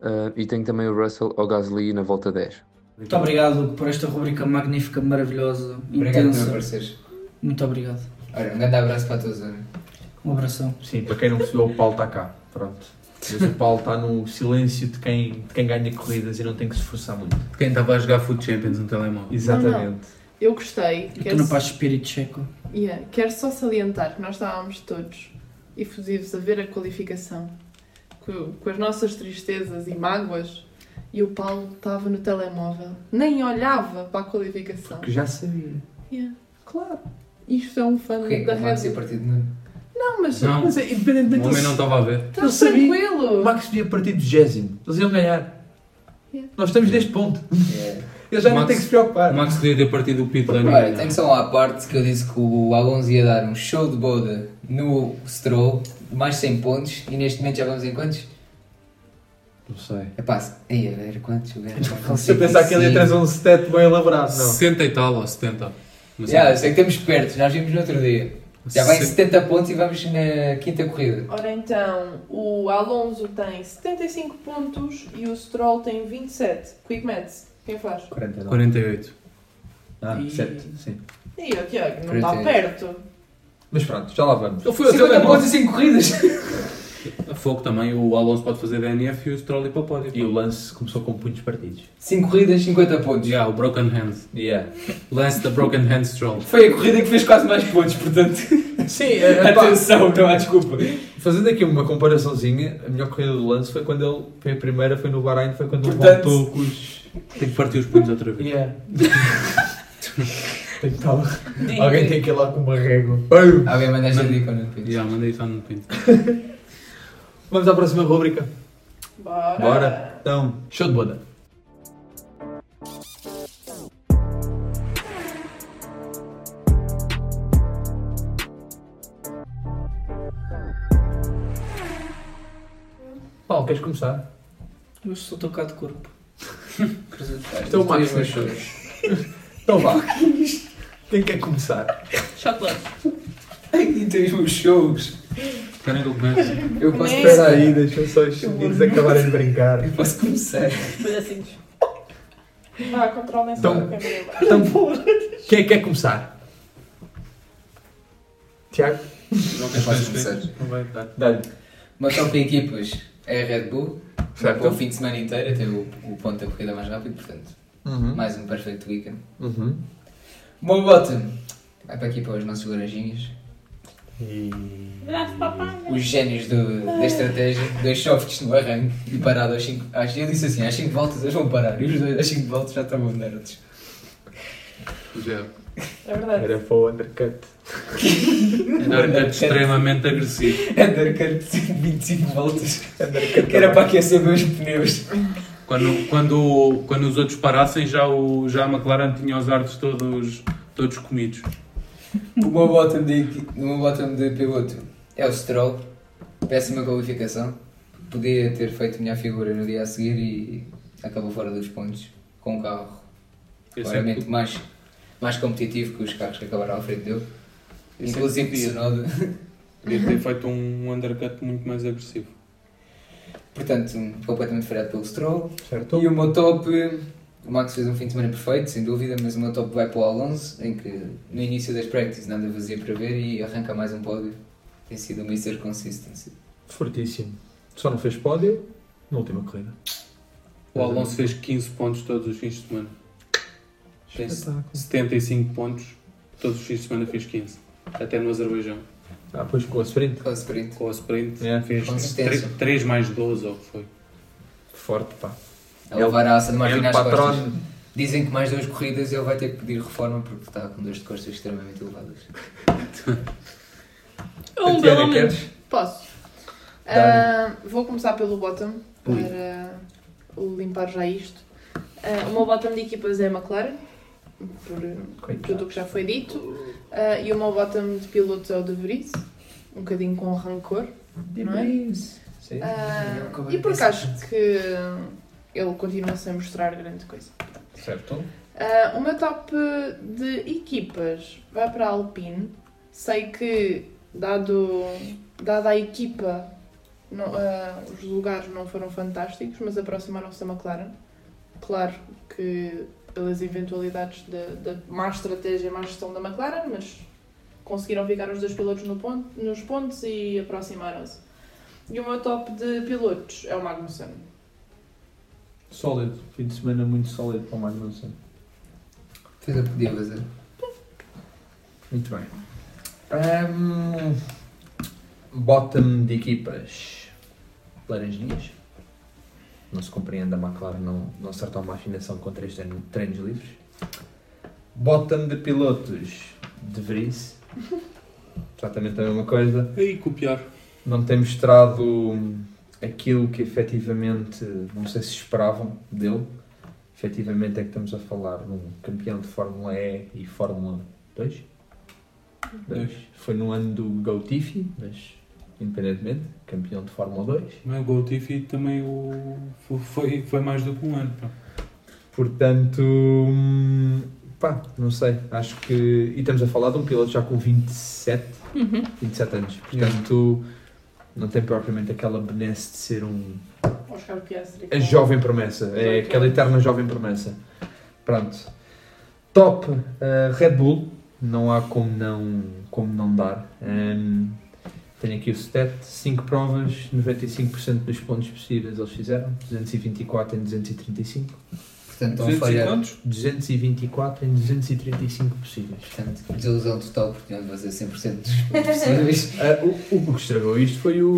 Ah, e tenho também o Russell ou Gasly na volta 10. Muito obrigado por esta rubrica magnífica, maravilhosa, Obrigado por intensa. apareceres. Muito obrigado. Olha, um grande abraço para zona. Um abração. Sim, para quem não percebeu, o Paulo está cá. Pronto. Mas o Paulo está no silêncio de quem, de quem ganha corridas e não tem que se esforçar muito. Quem estava a jogar Food Champions no telemóvel. Exatamente. Eu gostei. Eu Quero, estou na paz de espírito checo. Yeah, quero só salientar que nós estávamos todos efusivos a ver a qualificação com, com as nossas tristezas e mágoas e o Paulo estava no telemóvel, nem olhava para a qualificação. Que já sabia. Yeah, claro. Isto é um fã Porquê? da Não Red Bull. partido de Nuno. Não, mas Não. Mas é, independentemente O homem não estava a ver. está Eu sabia. Tá tranquilo. O Max podia partir do gésimo. Eles iam ganhar. Yeah. Nós estamos neste ponto. Yeah. Ele já O não Max- tem que se preocupar. O Max podia ter partido o pit lane. e Olha, ganhar. tenho só uma à parte que eu disse que o Alonso ia dar um show de boda no Stroll, mais 100 pontos, e neste momento já vamos em quantos? Não sei. É pá, aí, a ver quantos? Eu Se eu pensar que ele ia trazer um stat bem elaborado, não. 60 e tal ou 70. Mas Já, eu sei que estamos perto, nós vimos no outro dia. Já vai em Se- 70 pontos e vamos na quinta corrida. Ora então, o Alonso tem 75 pontos e o Stroll tem 27. Quick Maths, quem faz? 49. 48. Ah, E- 7, sim. Ih, o Tiago, não está 48. perto. Mas pronto, já lá vamos. Ele foi 50 pontos em 5 corridas! A fogo também, o Alonso pode fazer DNF e o Stroll ir para o pódio. E o lance começou com punhos partidos. 5 corridas, 50 pontos. Já, o Broken Hands. Yeah. Lance da Broken Hands Stroll. Foi a corrida que fez quase mais pontos, portanto. Sim, é, pá, Atenção, não há desculpa. fazendo aqui uma comparaçãozinha, a melhor corrida do lance foi quando ele foi a primeira, foi no Bahrein, foi quando ele Portanto- voltou com os. Tem que partir os punhos outra vez. Yeah. tem que estar lá. Alguém tem que ir lá com uma régua. Alguém manda dica ou não? Pedro? Já, mandei isso no pinto. Vamos à próxima rubrica. Bora. Bora. Então, show de boda. Paulo, queres começar? Eu sou tocado de corpo. Max. Três meus shows. Então vá. Quem quer começar? Chocolate. Ai, tens meus shows. Querem que eu comece? Eu posso Nem- Espera começar. aí, deixa só os meninos acabarem de brincar. Eu posso começar. Pedacinhos. Vá, controlem-se Então- um bocadinho. Então, quem é que quer começar? Tiago? Não Eu posso fazer começar. Dá-lhe. Uma top de equipas é a Red Bull. Certo. Para o fim de semana inteiro, até o, o ponto da corrida mais rápido, portanto, Uhum. mais um perfeito weekend. Uhum. Meu bottom vai para aqui para os nossos laranjinhas. E... Os génios do- da estratégia, dois softs no arranque e parado às 5. Eu disse assim: às 5 voltas eles vão parar. E os dois às 5 voltas já estavam nerds. Já. É verdade. Era para o undercut. Era é extremamente agressivo. Undercut de 25 voltas. Undercut Que era para aquecer os pneus. Quando, quando, quando os outros parassem, já, o, já a McLaren tinha os artes todos, todos comidos. O meu bottom de, meu bottom de piloto é o Stroll. Péssima qualificação. Podia ter feito minha figura no dia a seguir e acabou fora dos pontos. Com um carro sei claramente que mais, mais competitivo que os carros que acabaram à frente dele. Eu sei Inclusive podia. Tsunoda. podia ter feito um undercut muito mais agressivo. Portanto, completamente freado pelo Stroll. Certo? E o meu top, o Max fez um fim de semana perfeito, sem dúvida, mas o meu top vai para o Alonso, em que no início das practices nada fazia para ver e arranca mais um pódio. Tem sido uma Mr. Consistency. Fortíssimo. Só não fez pódio na última corrida. O Alonso fez 15 pontos todos os fins de semana. Tem Espetáculo. 75 pontos, todos os fins de semana fez 15. Até no Azerbaijão. Ah, pois com a sprint. Com o sprint. Com a sprint, É, fez Consistência. 3 mais 12, ou o que foi. Forte, pá. A levar a aça de Martin às costas. patrón. Dizem que mais duas corridas ele vai ter que pedir reforma porque está com dores de costas extremamente elevadas. Um Tatiana, pelo menos. queres? Posso? Ah, vou começar pelo bottom Ui. para limpar já isto. Ah, o meu bottom de equipas é a McLaren, por Coitado. tudo o que já foi dito. Ah, e o meu bottom de pilotos é o de Vries, um bocadinho com rancor. Não é? Sim. Ah, e porque acho que ele continua sem mostrar grande coisa. Certo. Ah, o meu top de equipas vai para a Alpine. Sei que, dado, dada a equipa, não- ah, os lugares não foram fantásticos, mas aproximaram-se da McLaren. Claro que pelas eventualidades da, da má estratégia e má gestão da McLaren, mas conseguiram ficar os dois pilotos no ponto, nos pontos e aproximaram-se. E o meu top de pilotos é o Magnussen. Sólido. Fim de semana muito sólido para o Magnussen. Fez o que podia fazer. Muito bem. Ahm, bottom de equipas. Laranjinhas. Não se compreende a McLaren não, não acertar uma afinação com três treino- treinos livres. Bottom de pilotos. De Vries. Exatamente a mesma coisa. Aí copiar. Não tem mostrado aquilo que efetivamente, não sei se esperavam dele. Efetivamente é que estamos a falar de um campeão de Fórmula E e Fórmula 2. Dois. Foi no ano do Tiffy, mas independentemente, campeão de Fórmula 2. Mas o Gotifi também o, foi, foi mais do que um ano. pá. Portanto, hum, pá, não sei, acho que. E estamos a falar de um piloto já com 27, Uhum. 27 anos. Portanto, não tem propriamente aquela benesse de ser um Oscar Piastri. A jovem promessa, é aquela eterna jovem promessa. Pronto. Top uh, Red Bull, não há como não, como não dar. Um, tenho aqui o stat: 5 provas, 95% dos pontos possíveis eles fizeram, 224 em 235. Portanto, estão a 200 falhar. quantos? 224 em 235 possíveis. Portanto, desilusão total porque tinham de fazer 100% dos possíveis. Ah, o, o que estragou isto foi o,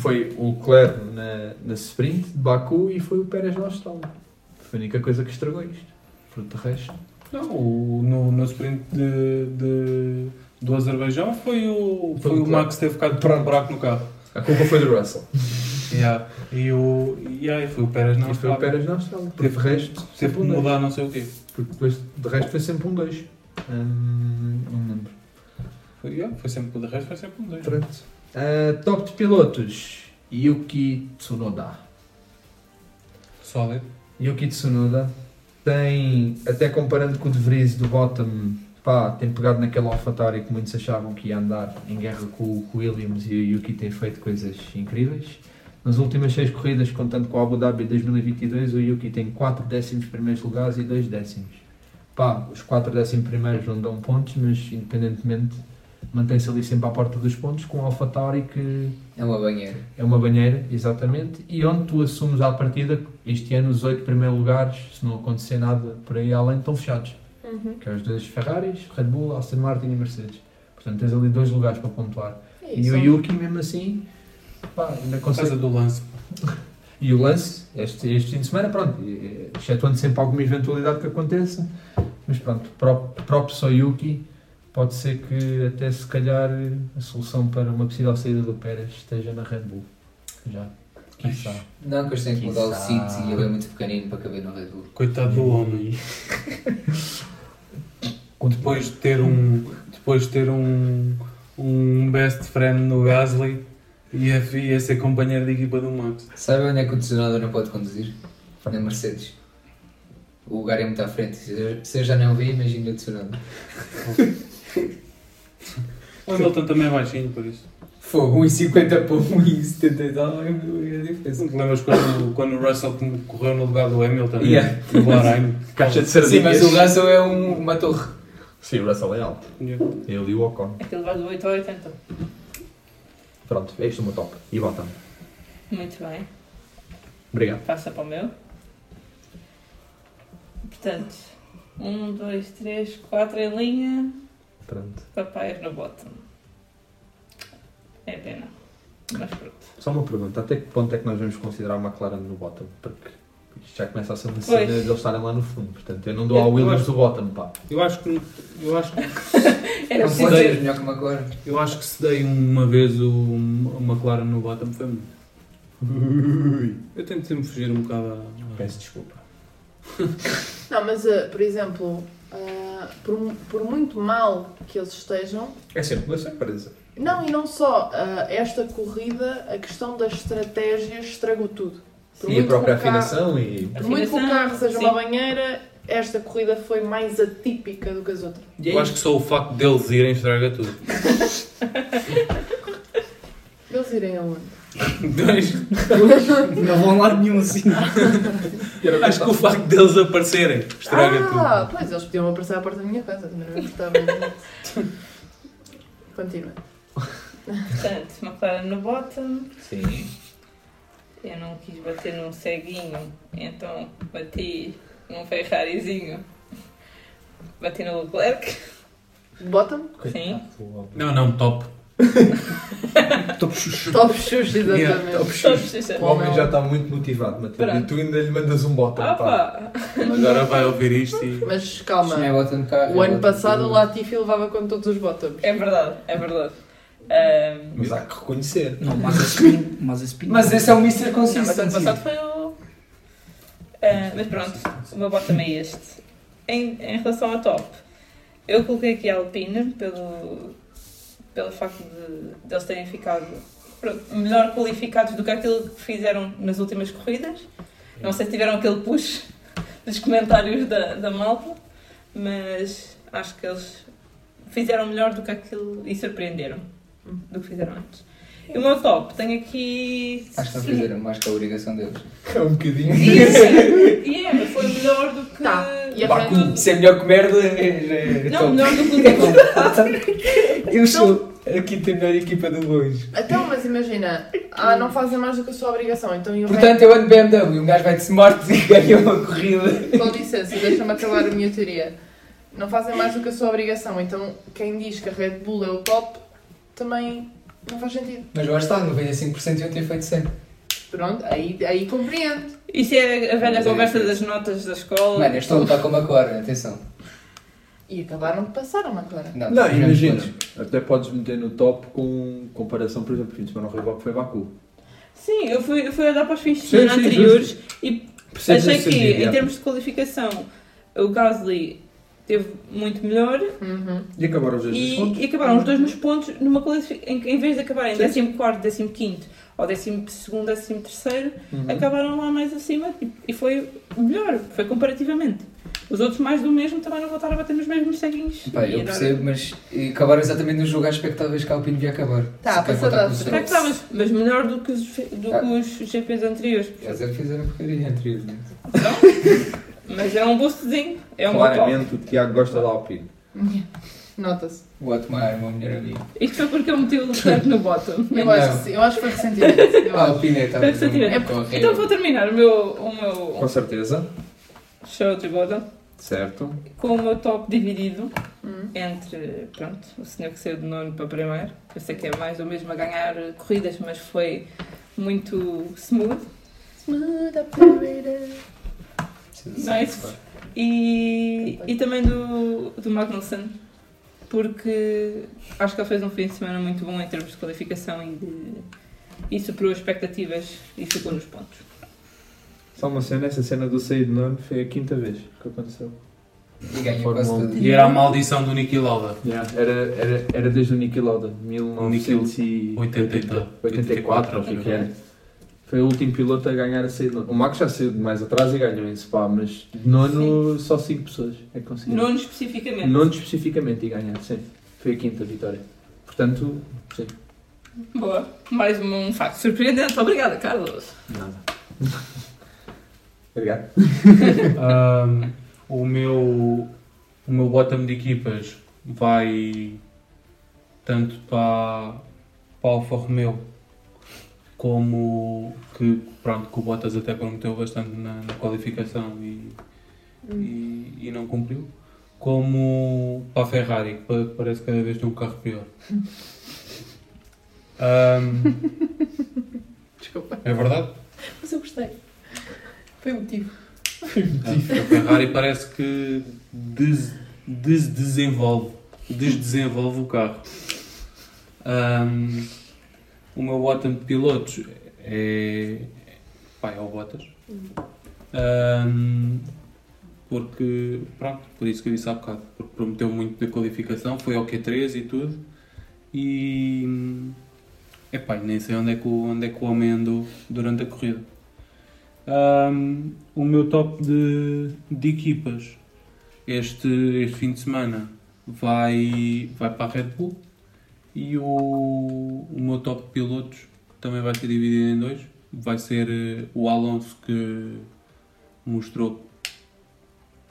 foi o Leclerc na, na sprint de Baku e foi o Pérez na Austrália. Foi a única coisa que estragou isto. Fruto de resto. Não, o, no, no sprint de, de- do Azerbaijão foi o, Foi foi o o Max ter ficado por um buraco no carro. A culpa foi do Russell. Yeah. E, o, e aí foi o Pérez na e foi o Austrália. Pérez na Austrália. Porque de resto, Teve sempre que um 2. mudar não sei o quê. Porque depois, de resto foi sempre um 2. Hum, não me lembro. Foi, yeah, foi sempre, de resto foi sempre um dois. Pronto. Ah, top de pilotos. Yuki Tsunoda. Sólido. Yuki Tsunoda tem, até comparando com o De Vries do Bottom, pá, tem pegado naquele AlphaTauri que muitos achavam que ia andar em guerra com o com o Williams e o Yuki tem feito coisas incríveis. Nas últimas seis corridas, contando com o Abu Dhabi 2022, o Yuki tem 4 décimos primeiros lugares e 2 décimos. Pá, os 4 décimos primeiros não dão pontos, mas independentemente mantém-se ali sempre à porta dos pontos com o AlphaTauri que É uma banheira. é uma banheira, exatamente, e onde tu assumes à partida este ano os oito primeiros lugares, se não acontecer nada por aí além, estão fechados. Uhum. Que é os dois Ferraris, Red Bull, Aston Martin e Mercedes. Portanto, tens ali dois lugares para pontuar. É E o Yuki, mesmo assim, pá, ainda Por causa consegue. do lance. E o lance, este, este fim de semana, pronto, excetuando sempre alguma eventualidade que aconteça, mas pronto, pró- próprio só Yuki, pode ser que até se calhar a solução para uma possível saída do Pérez esteja na Red Bull. Já, quiçá. Não, que eles têm que mudar o seat e ele é muito pequenino para caber no Red Bull. Coitado do homem. Depois de ter um, depois de ter um, um best friend no Gasly, ia, ia ser companheiro de equipa do Max. Sabe onde é que o Tsunoda não pode conduzir? Na Mercedes. O lugar é muito à frente. Se eu- Se eu já não vi, imagina o Tsunoda. O Hamilton também é baixinho, por isso. Fogo, 1,50 para 1,70 e tal, é a diferença. Não te lembras quando, quando o Russell correu no lugar do Hamilton? Yeah. No Bahrein? Caixa de Sim, sardinhas. mas o Russell é um- uma torre. Sim, o Russell é alto. Yeah. Ele e o Ocon. Aquele vai do 8 ao 80. Pronto, é isto o meu top. E bottom. Muito bem. Obrigado. Passa para o meu. Portanto, 1, 2, 3, 4 em linha. Pronto. Papaias no bottom. É pena. Mas pronto. Só uma pergunta. Até que ponto é que nós vamos considerar a McLaren no bottom? Porque isto já começa a ser uma cena de eles estarem lá no fundo. Portanto, eu não dou Eu- ao Williams acho- o bottom, pá. Eu acho que. Eu acho, que- Era dizer. ser melhor que uma cor. eu acho que se dei uma vez o, o McLaren no bottom foi muito. Eu tento sempre fugir um bocado a. Peço desculpa. Não, mas, ah, por exemplo, ah, por, por muito mal que eles estejam, É sempre uma surpresa. não, e não só, ah, esta corrida, a questão das estratégias estragou tudo. Por E a própria afinação e. Por muito que o carro seja sim. uma banheira, esta corrida foi mais atípica do que as outras. Eu acho que só o facto deles irem estraga tudo. Eles irem aonde? Dois. Não vão lá nenhum assim. Acho que o facto deles aparecerem estraga ah, pois eles podiam aparecer à porta da minha casa, também não me importava. Continua. Portanto, McLaren no bottom. tudo. Sim. Eu não quis bater num ceguinho, então bati num Ferrarizinho. Bati no Leclerc. Bottom? Sim. Não, não, top. Top xuxa. Top Xuxa, exatamente. top Só shoes. precisa. O homem já está muito motivado, Matilde. E tu ainda lhe mandas um botão, pá. Agora vai ouvir isto e. Mas calma, é bottom o é ano bottom passado o Latifi levava com todos os bottoms. É verdade, é verdade. Ahm, Mas há que reconhecer. Não, mas a spin. Mas a spin. Mas esse é o Mr. não, mas ano Consistency. passado foi o. Ah, mas pronto, o meu bottom é este. Em, em relação ao top, eu coloquei aqui a Alpine pelo, pelo facto de, de eles terem ficado melhor qualificados do que aquilo que fizeram nas últimas corridas. Não sei se tiveram aquele push dos comentários da, da malta, mas acho que eles fizeram melhor do que aquilo e surpreenderam do que fizeram antes. E o meu top, tenho aqui. Acho que não fizeram mais que a obrigação deles. É um bocadinho. E é, mas foi melhor do que. Tá, e a Baku. Se é melhor que merda, é, é Não, top. melhor do que o que Eu sou a quinta melhor equipa do longe. Então, mas imagina, ah, não fazem mais do que a sua obrigação, então e o Portanto, eu ando BMW, um gajo vai de smart e ganha uma corrida. Com licença, deixa-me acabar a minha teoria. Não fazem mais do que a sua obrigação, então quem diz que a Red Bull é o top, também não faz sentido. Mas lá está, 95% eu ter feito 100. Pronto, aí, aí compreendo. Isso é a velha Mas é conversa das difícil. notas da escola. Mano, este ano está com uma McLaren, atenção. E acabaram de passar a McLaren. Não, Não, imagina. Até podes meter no top com comparação, por exemplo, fim de semana rival que foi Baku. Sim, eu fui, eu fui olhar para os fins de Sim, semana sim, anteriores e Percebes achei que, sentido, em termos de qualificação, o Gasly teve muito melhor Uhum. E acabaram os dois nos e, pontos. e acabaram os dois nos pontos numa qualificação. Em, em vez de acabarem Sim. 14, 15 ou 12, 13, Uhum. acabaram lá mais acima e- e foi melhor, foi comparativamente. Os outros mais do mesmo também não voltaram a bater nos mesmos ceguinhos. Pá, E eu agora- percebo, mas acabaram exatamente no jogo às expectáveis que a Alpine devia acabar. Tá, passada está, mas, mas melhor do que os, do Ah. que os GPs anteriores. Quer dizer, fizeram porcaria anteriormente. Mas é um boostzinho, é um. Claramente o Tiago gosta da Alpine. Nota-se. O Otmar, meu melhor amigo. Isto foi porque eu meti o Leclerc no bottom. Eu, acho que sim, eu acho que foi ressentimento. Eu A acho. Foi ressentimento. correr. Então vou terminar o meu, o Com meu certeza. show de bottom Certo. com o meu top dividido Hum. entre, pronto, o senhor que saiu de nono para primeiro. Eu sei que é mais ou mesmo a ganhar corridas, mas foi muito smooth. Smooth operator. Nice. E, e também do, do Magnussen, porque acho que ele fez um fim de semana muito bom em termos de qualificação e, de, e superou as expectativas e ficou nos pontos. Só uma cena, essa cena do sair de nono foi a quinta vez que aconteceu. E Fórmula quase tudo. E era a maldição do Niki Lauda. Yeah, era, era, era desde o Niki Lauda, 1980, 1984, ou o que é que era. Foi o último piloto a ganhar a sair de nono. O Max já saiu de mais atrás e ganhou em Spa, mas de nono só 5 pessoas é que conseguiram. Nono especificamente. Nono especificamente e ganhar, sim. Foi a quinta vitória. Portanto, sim. Boa. Mais um facto surpreendente. Obrigada, Carlos. Nada. Obrigado. Ahm, o meu o meu bottom de equipas vai tanto para, para Alfa Romeo como que pronto que o Bottas até prometeu bastante na, na qualificação e, e, e não cumpriu como para a Ferrari que pa- parece cada vez ter um carro pior Ahm, Desculpa, é verdade mas eu gostei. Foi o motivo. A Ferrari parece que des, des- desenvolve, desdesenvolve o carro. Ahm, o meu bottom de pilotos é, pá, é o Bottas. Ahm, porque, pronto, por isso que eu disse há bocado, porque prometeu muito da qualificação, foi ao Q3 e tudo. E, epá, nem sei onde é, que o, onde é que o homem andou durante a corrida. Ahm, o meu top de, de equipas este, este fim de semana vai, vai para a Red Bull e o, o meu top de pilotos também vai ser dividido em dois. Vai ser eh, o Alonso que mostrou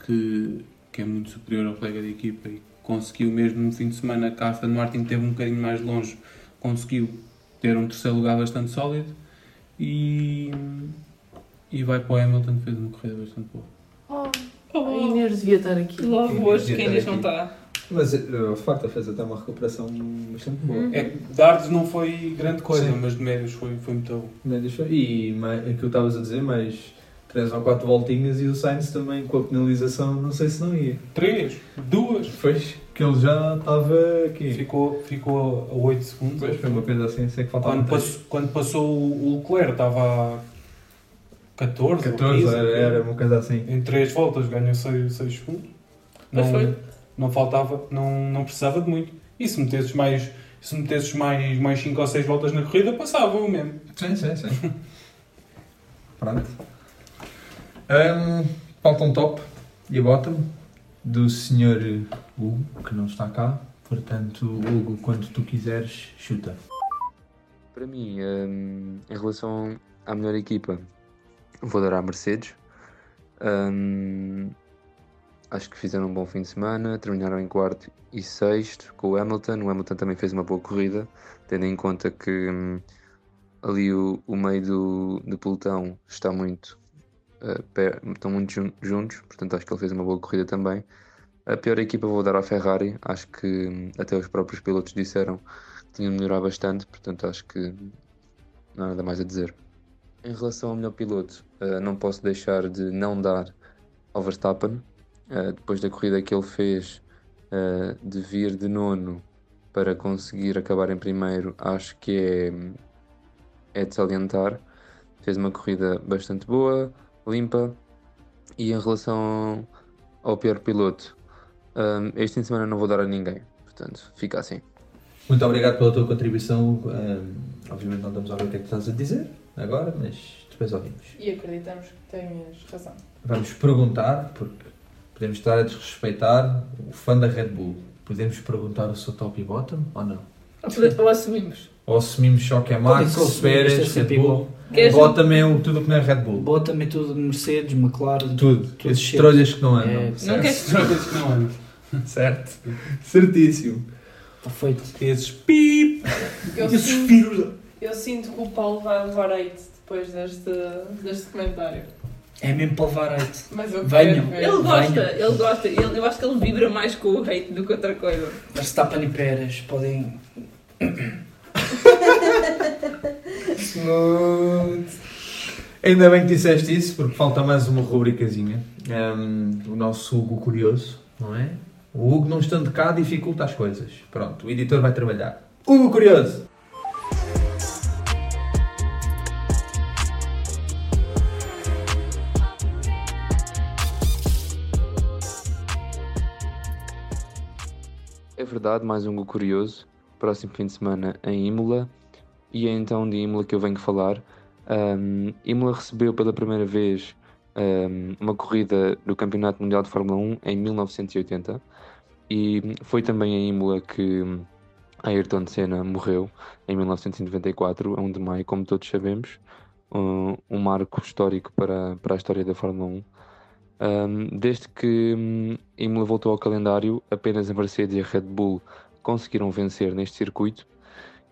que, que é muito superior ao colega de equipa e conseguiu mesmo no fim de semana que a Aston Martin teve um bocadinho mais longe, conseguiu ter um terceiro lugar bastante sólido e, e vai para o Hamilton que fez uma corrida bastante boa. Oh, a Inês devia estar aqui. Logo hoje, quem diz não está. Mas eh, de facto fez até uma recuperação bastante boa. Uhum. É, que dardos não foi grande coisa, Sim. mas de médios foi, foi muito bom. Médios foi- E mais, aquilo estavas a dizer, mais 3 ou 4 voltinhas e o Sainz também com a penalização, não sei se não ia. Três, duas, Depois que ele já estava aqui. ficou, ficou a 8 segundos. Depois foi uma coisa assim, sei que faltava Quando, passou, quando passou o Leclerc estava a 14, 14, ou 15, era, era uma coisa assim. Em 3 voltas ganhou 6, segundos. Pois Não, foi. Não faltava, não, não precisava de muito. E se metesses mais, se metesses mais, mais 5 ou 6 voltas na corrida, passava o mesmo. Sim, sim, sim. Pronto. Um, falta um top e a bottom do Sr. Hugo, que não está cá. Portanto, Hugo, quando tu quiseres, chuta. Para mim, hum, em relação à melhor equipa, vou dar à Mercedes. Hum, acho que fizeram um bom fim de semana, terminaram em quarto e sexto com o Hamilton. O Hamilton também fez uma boa corrida, tendo em conta que hum, ali o, o meio do, do pelotão está muito, eh, per- estão muito jun- juntos, portanto acho que ele fez uma boa corrida também. A pior equipa vou dar à Ferrari, acho que hum, até os próprios pilotos disseram que tinham de melhorar bastante, portanto acho que não há nada mais a dizer. Em relação ao melhor piloto, eh, não posso deixar de não dar ao Verstappen, eh, depois da corrida que ele fez eh, de vir de nono para conseguir acabar em primeiro, acho que é, é de salientar. Fez uma corrida bastante boa, limpa. E em relação ao pior piloto, eh, este fim de semana não vou dar a ninguém, portanto fica assim. Muito obrigado pela tua contribuição. Um, obviamente não estamos a ver o que é que estás a dizer agora, mas depois ouvimos. E acreditamos que tenhas razão. Vamos perguntar, porque podemos estar a desrespeitar o fã da Red Bull. Podemos perguntar o seu top e bottom ou não? Ou assumimos. Ou assumimos só que é Max, é Pérez, Red Bull? Queres- Bottom é o- tudo o que não é Red Bull. Boa também tudo Mercedes, McLaren. Tudo. tudo Esses trolhas que não andam. É, Não certo? queres Drogas que não andam. certo. Certíssimo. Está feito. Esses pip! Eu Esses sinto, filhos. eu sinto que o Paulo vai levar depois deste, deste comentário. É mesmo para levar hate. Mas eu Venham. ver. Ele gosta, Venham. ele gosta. Ele, eu acho que ele vibra mais com o hate do que outra coisa. Verstappen e Pérez podem. Smooth. Ainda bem que disseste isso, porque falta mais uma rubricazinha. Um, o nosso Hugo Curioso, não é? O Hugo não estando cá dificulta as coisas. Pronto, o editor vai trabalhar. Hugo Curioso! Verdade, mais um gol curioso. Próximo fim de semana em Imola. E é então de Imola que eu venho falar. Um, Imola recebeu pela primeira vez um, uma corrida do Campeonato Mundial de Fórmula 1 em 1980. E foi também em Imola que Ayrton Senna morreu em 1994, a 1 de maio, como todos sabemos. Um, um marco histórico para, para a história da Fórmula 1. Um, desde que hum, Imola voltou ao calendário, apenas a Mercedes e a Red Bull conseguiram vencer neste circuito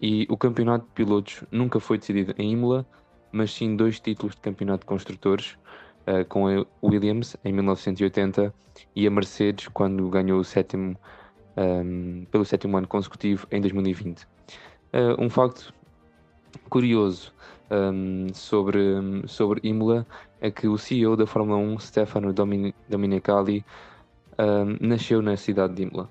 e o campeonato de pilotos nunca foi decidido em Imola, mas sim dois títulos de campeonato de construtores, uh, com a Williams em 1980 e a Mercedes quando ganhou o sétimo, um, pelo sétimo ano consecutivo em 2020. Uh, um facto curioso um, sobre, sobre Imola é que o CEO da Fórmula 1, Stefano Domin- Domenicali, um, nasceu na cidade de Imola.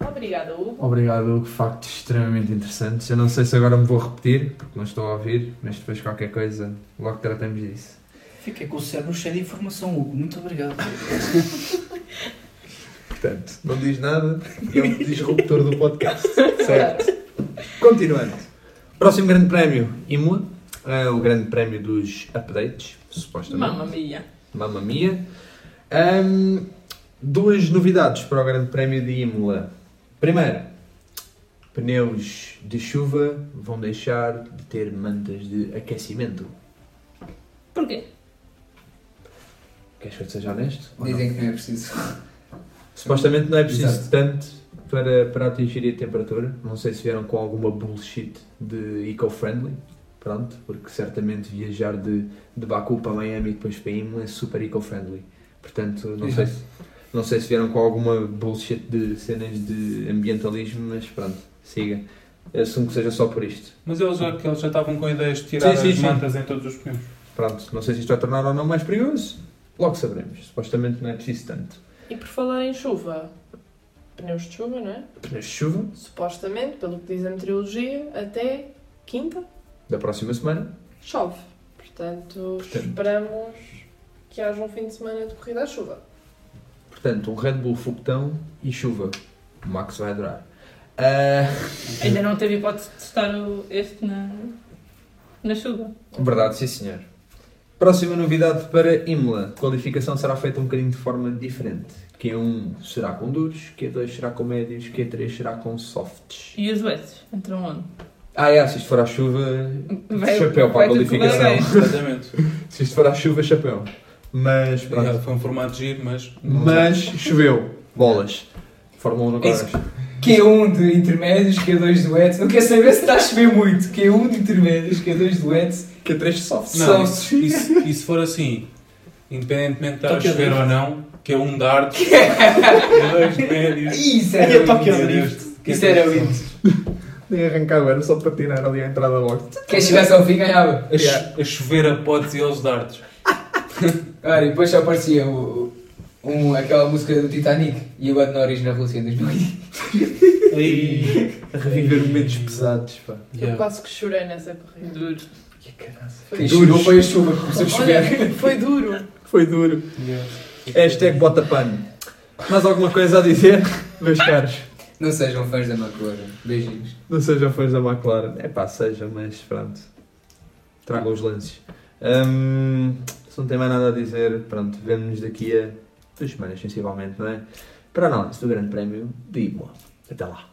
Obrigada, Hugo. Obrigado, Hugo. Factos extremamente interessantes. Eu não sei se agora me vou repetir, porque não estou a ouvir, mas depois qualquer coisa, logo tratamos disso. Fiquei com o cérebro cheio de informação, Hugo. Muito obrigado. Portanto, não diz nada e é um disruptor do podcast. Certo. Continuando. Próximo grande prémio, Imola. É o grande prémio dos updates. Supostamente. Mamma mia. Mamma mia. Ahm, duas novidades para o Grande Prémio de Imola. Primeiro, pneus de chuva vão deixar de ter mantas de aquecimento. Porquê? Queres que eu te seja honesto? ou não? Dizem que não é preciso. Supostamente não é preciso Exato. tanto para, para atingir a temperatura. Não sei se vieram com alguma bullshit de eco-friendly. Pronto, porque certamente viajar de, de Baku para Miami e depois para Imola é super eco-friendly. Portanto, não sei, se, não sei se vieram com alguma bullshit de cenas de ambientalismo, mas pronto, siga. Assumo que seja só por isto. Mas eles já, que eles já estavam com ideias de tirar Sim, sim, as sim. mantas em todos os pneus. Pronto, não sei se isto vai tornar ou não mais perigoso. Logo saberemos. Supostamente não é preciso tanto. E por falar em chuva, pneus de chuva, não é? Pneus de chuva, Supostamente, pelo que diz a meteorologia, até quinta da próxima semana. chove. Portanto, Portanto. esperamos que haja um fim de semana de corrida à chuva. Portanto, um Red Bull foguetão e chuva. O Max vai adorar. Ah, Ainda não teve hipótese de testar o- este na, na chuva. verdade, sim senhor. Próxima novidade para Imola. A qualificação será feita um bocadinho de forma diferente. Q1 será com duros, Q2 será com médios, Q3 será com softs. E os wets? Entram onde? Ah, é, se isto for à chuva, Vai- chapéu para a qualificação. Exatamente. Se isto for à chuva, chapéu. Mas, pronto. Yeah, foi um formato giro, mas. Mas choveu. Bolas. Fórmula 1 agora. Isso. Q1 de intermédios, Q2 de wets. Não quero saber se está a chover muito. Q1 de intermédios, Q2 de wets. Q3 softs. Não, Só- e, se- e se for assim, independentemente de estar a chover drift. ou não, que é um dardo, que é dois médios. Isso era é drift. Isso era lindo. Nem arrancava, era só patinar ali à entrada logo. Quem chegasse ao fim ganhava. A, cho- a chover a potes e aos dardos. Olha, e depois só aparecia o, um, aquela música do Titanic e o Bad Norris na Rússia em 2000. Aí. A reviver momentos pesados, pá. Eu Yeah. quase que chorei nessa corrida. Duro. Foi Quem duro. chorou foi a chuva que começou a chover. Foi duro. Foi duro. Yeah. Hashtag bota pano. Mais alguma coisa a dizer, meus caros? Não sejam fãs da McLaren. Beijinhos. Não sejam fãs da McLaren. É pá, seja, mas pronto. Tragam os lances. Hum, se não tem mais nada a dizer, pronto, vemo-nos daqui a duas semanas, sensivelmente, não é? Para análise do Grande Prémio de Imola. Até lá.